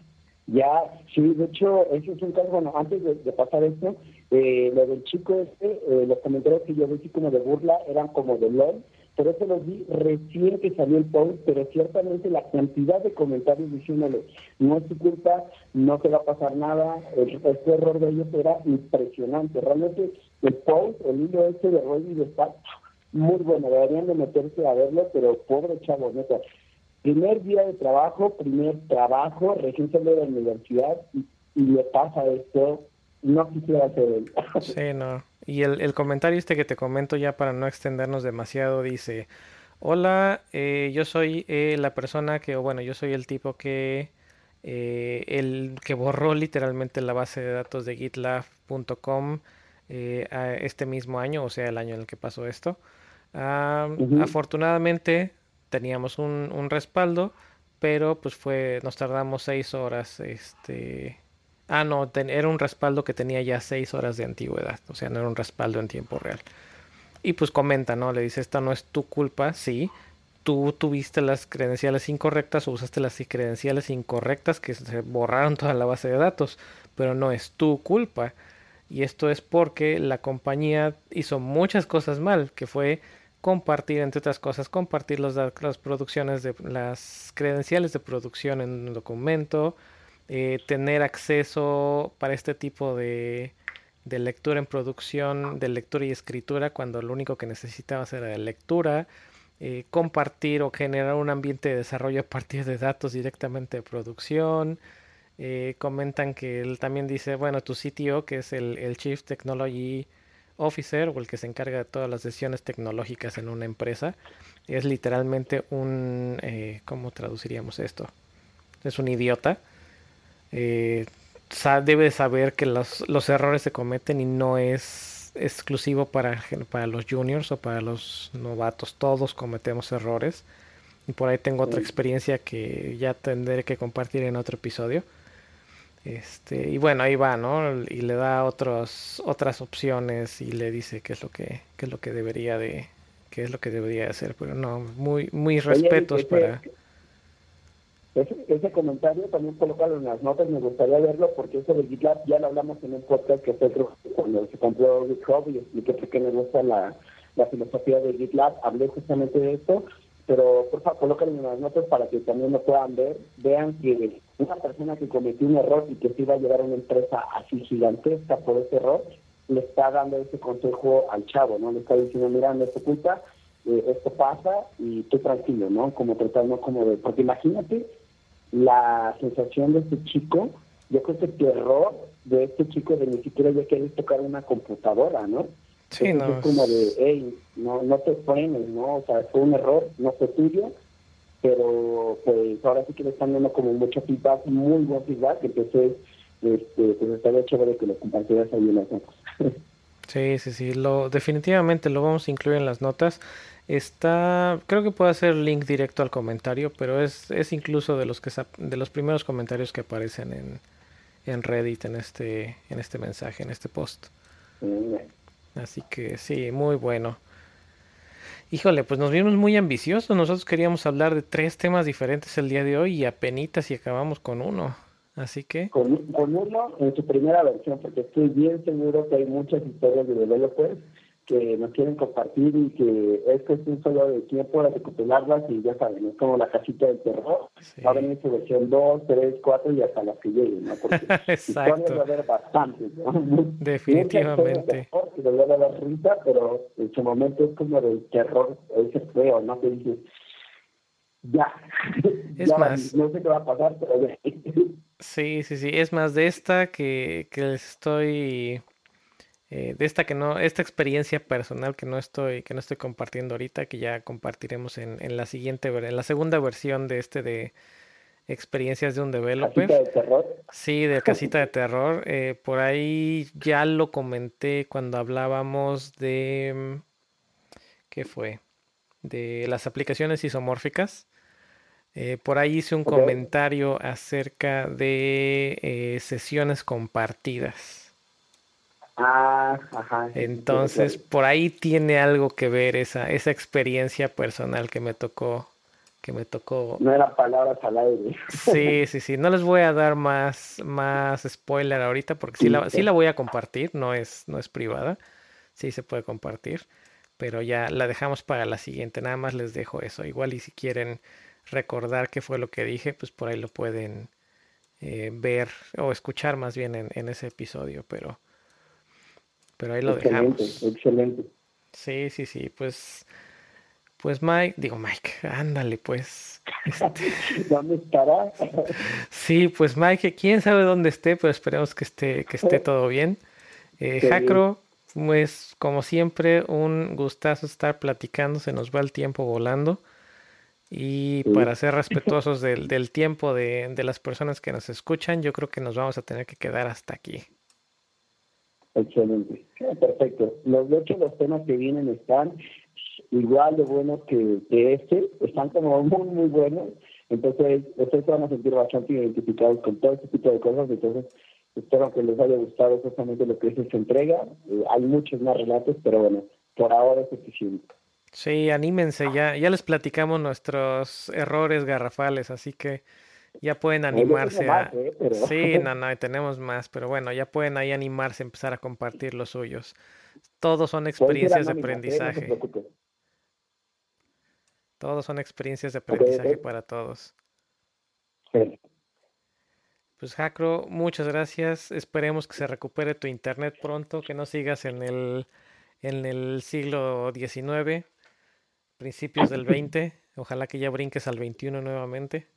ya, sí, de hecho, ese es un caso, bueno, antes de, pasar esto, eh, lo del chico este, eh, los comentarios que yo vi como de burla eran como de LOL, pero eso lo vi recién que salió el post, pero ciertamente la cantidad de comentarios diciéndole, no es tu culpa, no te va a pasar nada, este error de ellos era impresionante. Realmente el post, el hilo este de Roy está muy bueno, deberían de meterse a verlo, pero pobre chavo, neta. Primer día de trabajo, primer trabajo, recién salió de la universidad y, y le pasa esto, no quisiera hacer él. Sí, no. Y el, el, comentario este que te comento ya para no extendernos demasiado dice, hola, eh, yo soy eh, la persona que, o bueno, yo soy el tipo que, eh, el que borró literalmente la base de datos de gitlab.com este mismo año, o sea, el año en el que pasó esto. Afortunadamente teníamos un, un respaldo, pero pues fue, nos tardamos seis horas, este Ah, no, era un respaldo que tenía ya seis horas de antigüedad, o sea, no era un respaldo en tiempo real. Y pues comenta, ¿no? Le dice, esta no es tu culpa, sí. Tú tuviste las credenciales incorrectas o usaste las credenciales incorrectas que se borraron toda la base de datos, pero no es tu culpa. Y esto es porque la compañía hizo muchas cosas mal, que fue compartir, entre otras cosas, compartir los, las producciones de las credenciales de producción en un documento, eh, tener acceso para este tipo de, de, lectura en producción, de lectura y escritura, cuando lo único que necesitabas era de lectura, eh, compartir o generar un ambiente de desarrollo a partir de datos directamente de producción. Eh, comentan que él también dice, bueno, tu CTO, que es el, el, Chief Technology Officer o el que se encarga de todas las decisiones tecnológicas en una empresa, es literalmente un, ¿cómo traduciríamos esto? Es un idiota eh, debe saber que los, los, errores se cometen y no es exclusivo para, para los juniors o para los novatos. Todos cometemos errores. Y por ahí tengo otra experiencia que ya tendré que compartir en otro episodio. Este, y bueno, ahí va, ¿no? Y le da otros, otras opciones y le dice qué es lo que, qué es lo que debería de, qué es lo que debería hacer. Pero no, muy, muy respetos para. Ese, comentario también colocarlo en las notas, me gustaría verlo porque eso de GitLab ya lo hablamos en un podcast que fue cuando se compró GitHub y expliqué por qué me gusta la, filosofía de GitLab, hablé justamente de esto, pero por favor colóquenlo en las notas para que también lo puedan ver, vean que una persona que cometió un error y que se iba a llevar a una empresa así gigantesca por ese error, le está dando ese consejo al chavo, ¿no? Le está diciendo, mira, no tu culpa, eh, esto pasa y tú tranquilo, ¿no? Como tratando como de, porque imagínate la sensación de este chico, yo creo que el error de este chico de ni siquiera ya querer tocar una computadora, ¿no? Sí, no. Es como de, hey, no, no te frenes, ¿no? O sea, fue un error, no fue tuyo, pero pues ahora sí que le están dando como mucho feedback, muy buen feedback, entonces, este, pues estaría chévere que lo compartieras ahí en las notas. Sí, sí, sí, lo, definitivamente lo vamos a incluir en las notas. Está, creo que puede hacer link directo al comentario, pero es, es incluso de los que de los primeros comentarios que aparecen en, en Reddit en este, en este mensaje, en este post. Así que sí, muy bueno. Híjole, pues nos vimos muy ambiciosos. Nosotros queríamos hablar de tres temas diferentes el día de hoy y apenas y acabamos con uno. Así que... Con, con uno en su primera versión, porque estoy bien seguro que hay muchas historias de developers que nos quieren compartir y que es cuestión solo de tiempo de recopilarlas y ya saben, es como la casita del terror. Va a venir su versión 2, 3, 4 y hasta las que lleguen, ¿no? Porque Exacto. va a haber bastantes, ¿no? Definitivamente. Que debe haber risa, pero en su momento es como del terror, ese feo, ¿no? Que dices, ya. Es ya, más. No sé qué va a pasar, pero. Sí, sí, sí. Es más de esta que, que les estoy eh, de esta que no, esta experiencia personal que no estoy, que no estoy compartiendo ahorita, que ya compartiremos en, en la siguiente, en la segunda versión de este de experiencias de un developer. ¿Casita de terror? Sí, de casita de terror. Eh, por ahí ya lo comenté cuando hablábamos de ¿qué fue? De las aplicaciones isomórficas. Eh, por ahí hice un comentario acerca de eh, sesiones compartidas. Ah, ajá. sí, Entonces, claro. por ahí tiene algo que ver esa, esa experiencia personal que me tocó, que me tocó. No eran palabras al aire. Sí, sí, sí. No les voy a dar más, más spoiler ahorita porque sí Sí, la, sí sí. la voy a compartir, no es, no es privada. Sí se puede compartir, pero ya la dejamos para la siguiente. Nada más les dejo eso. Igual y si quieren recordar qué fue lo que dije, pues por ahí lo pueden eh, ver o escuchar más bien en, en ese episodio, pero, pero ahí lo excelente, dejamos. excelente. Sí, sí, sí, pues, pues Mike, digo Mike, ándale, pues. Este, ¿Dónde estará? sí, pues Mike, quién sabe dónde esté, pero esperemos que esté, que esté todo bien. Eh. Jacro, pues como siempre, un gustazo estar platicando, se nos va el tiempo volando. Y Sí. para ser respetuosos del, del tiempo de, de las personas que nos escuchan, yo creo que nos vamos a tener que quedar hasta aquí. Excelente. Sí, perfecto. Los, de hecho, los temas que vienen están igual de buenos que, que este. Están como muy, muy buenos. Entonces, ustedes van a sentir bastante identificados con todo este tipo de cosas. Entonces, espero que les haya gustado exactamente lo que es esta entrega. Eh, hay muchos más relatos, pero bueno, por ahora es suficiente. Sí, anímense, ya, ya les platicamos nuestros errores garrafales, así que ya pueden animarse a... ¿eh? Pero- Sí, no, no, tenemos más, pero bueno, ya pueden ahí animarse a empezar a compartir los suyos. Todos son ser experiencias de aprendizaje. Todos son experiencias de aprendizaje para todos. Sí. Pues Jacro, muchas gracias. Esperemos que se recupere tu internet pronto, que no sigas en el, en el siglo XIX, principios del 20. Ojalá que ya brinques al 21 nuevamente.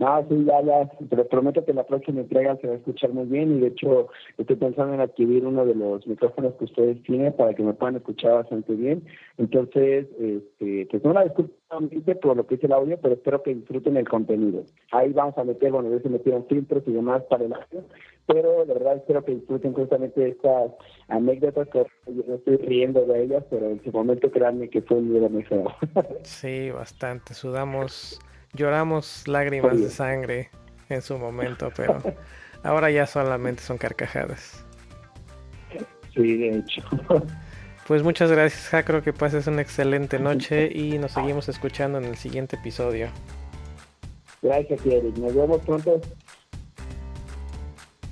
No, sí, ya, ya, pero prometo que la próxima entrega se va a escuchar muy bien y de hecho estoy pensando en adquirir uno de los micrófonos que ustedes tienen para que me puedan escuchar bastante bien. Entonces, este, pues la disculpa por lo que es el audio, pero espero que disfruten el contenido. Ahí vamos a meter, bueno, a veces metieron filtros y demás para el audio, pero de verdad espero que disfruten justamente estas anécdotas que yo no estoy riendo de ellas, pero en su momento créanme que fue un día muy feo. Sí, bastante. Sudamos, lloramos lágrimas de sangre en su momento, pero ahora ya solamente son carcajadas. sí, de hecho. Pues muchas gracias, Jacro, que pases una excelente noche y nos seguimos escuchando en el siguiente episodio. Gracias, Eric. Nos vemos pronto.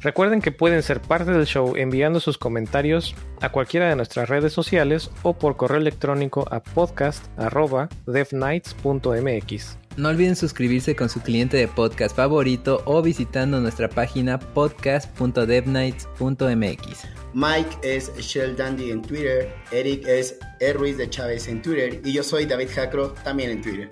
Recuerden que pueden ser parte del show enviando sus comentarios a cualquiera de nuestras redes sociales o por correo electrónico a podcast.devnights.mx. No olviden suscribirse con su cliente de podcast favorito o visitando nuestra página podcast.devnights.mx. Mike es Shell Dandy en Twitter, Eric es E. Ruiz de Chávez en Twitter y yo soy David Jacro también en Twitter.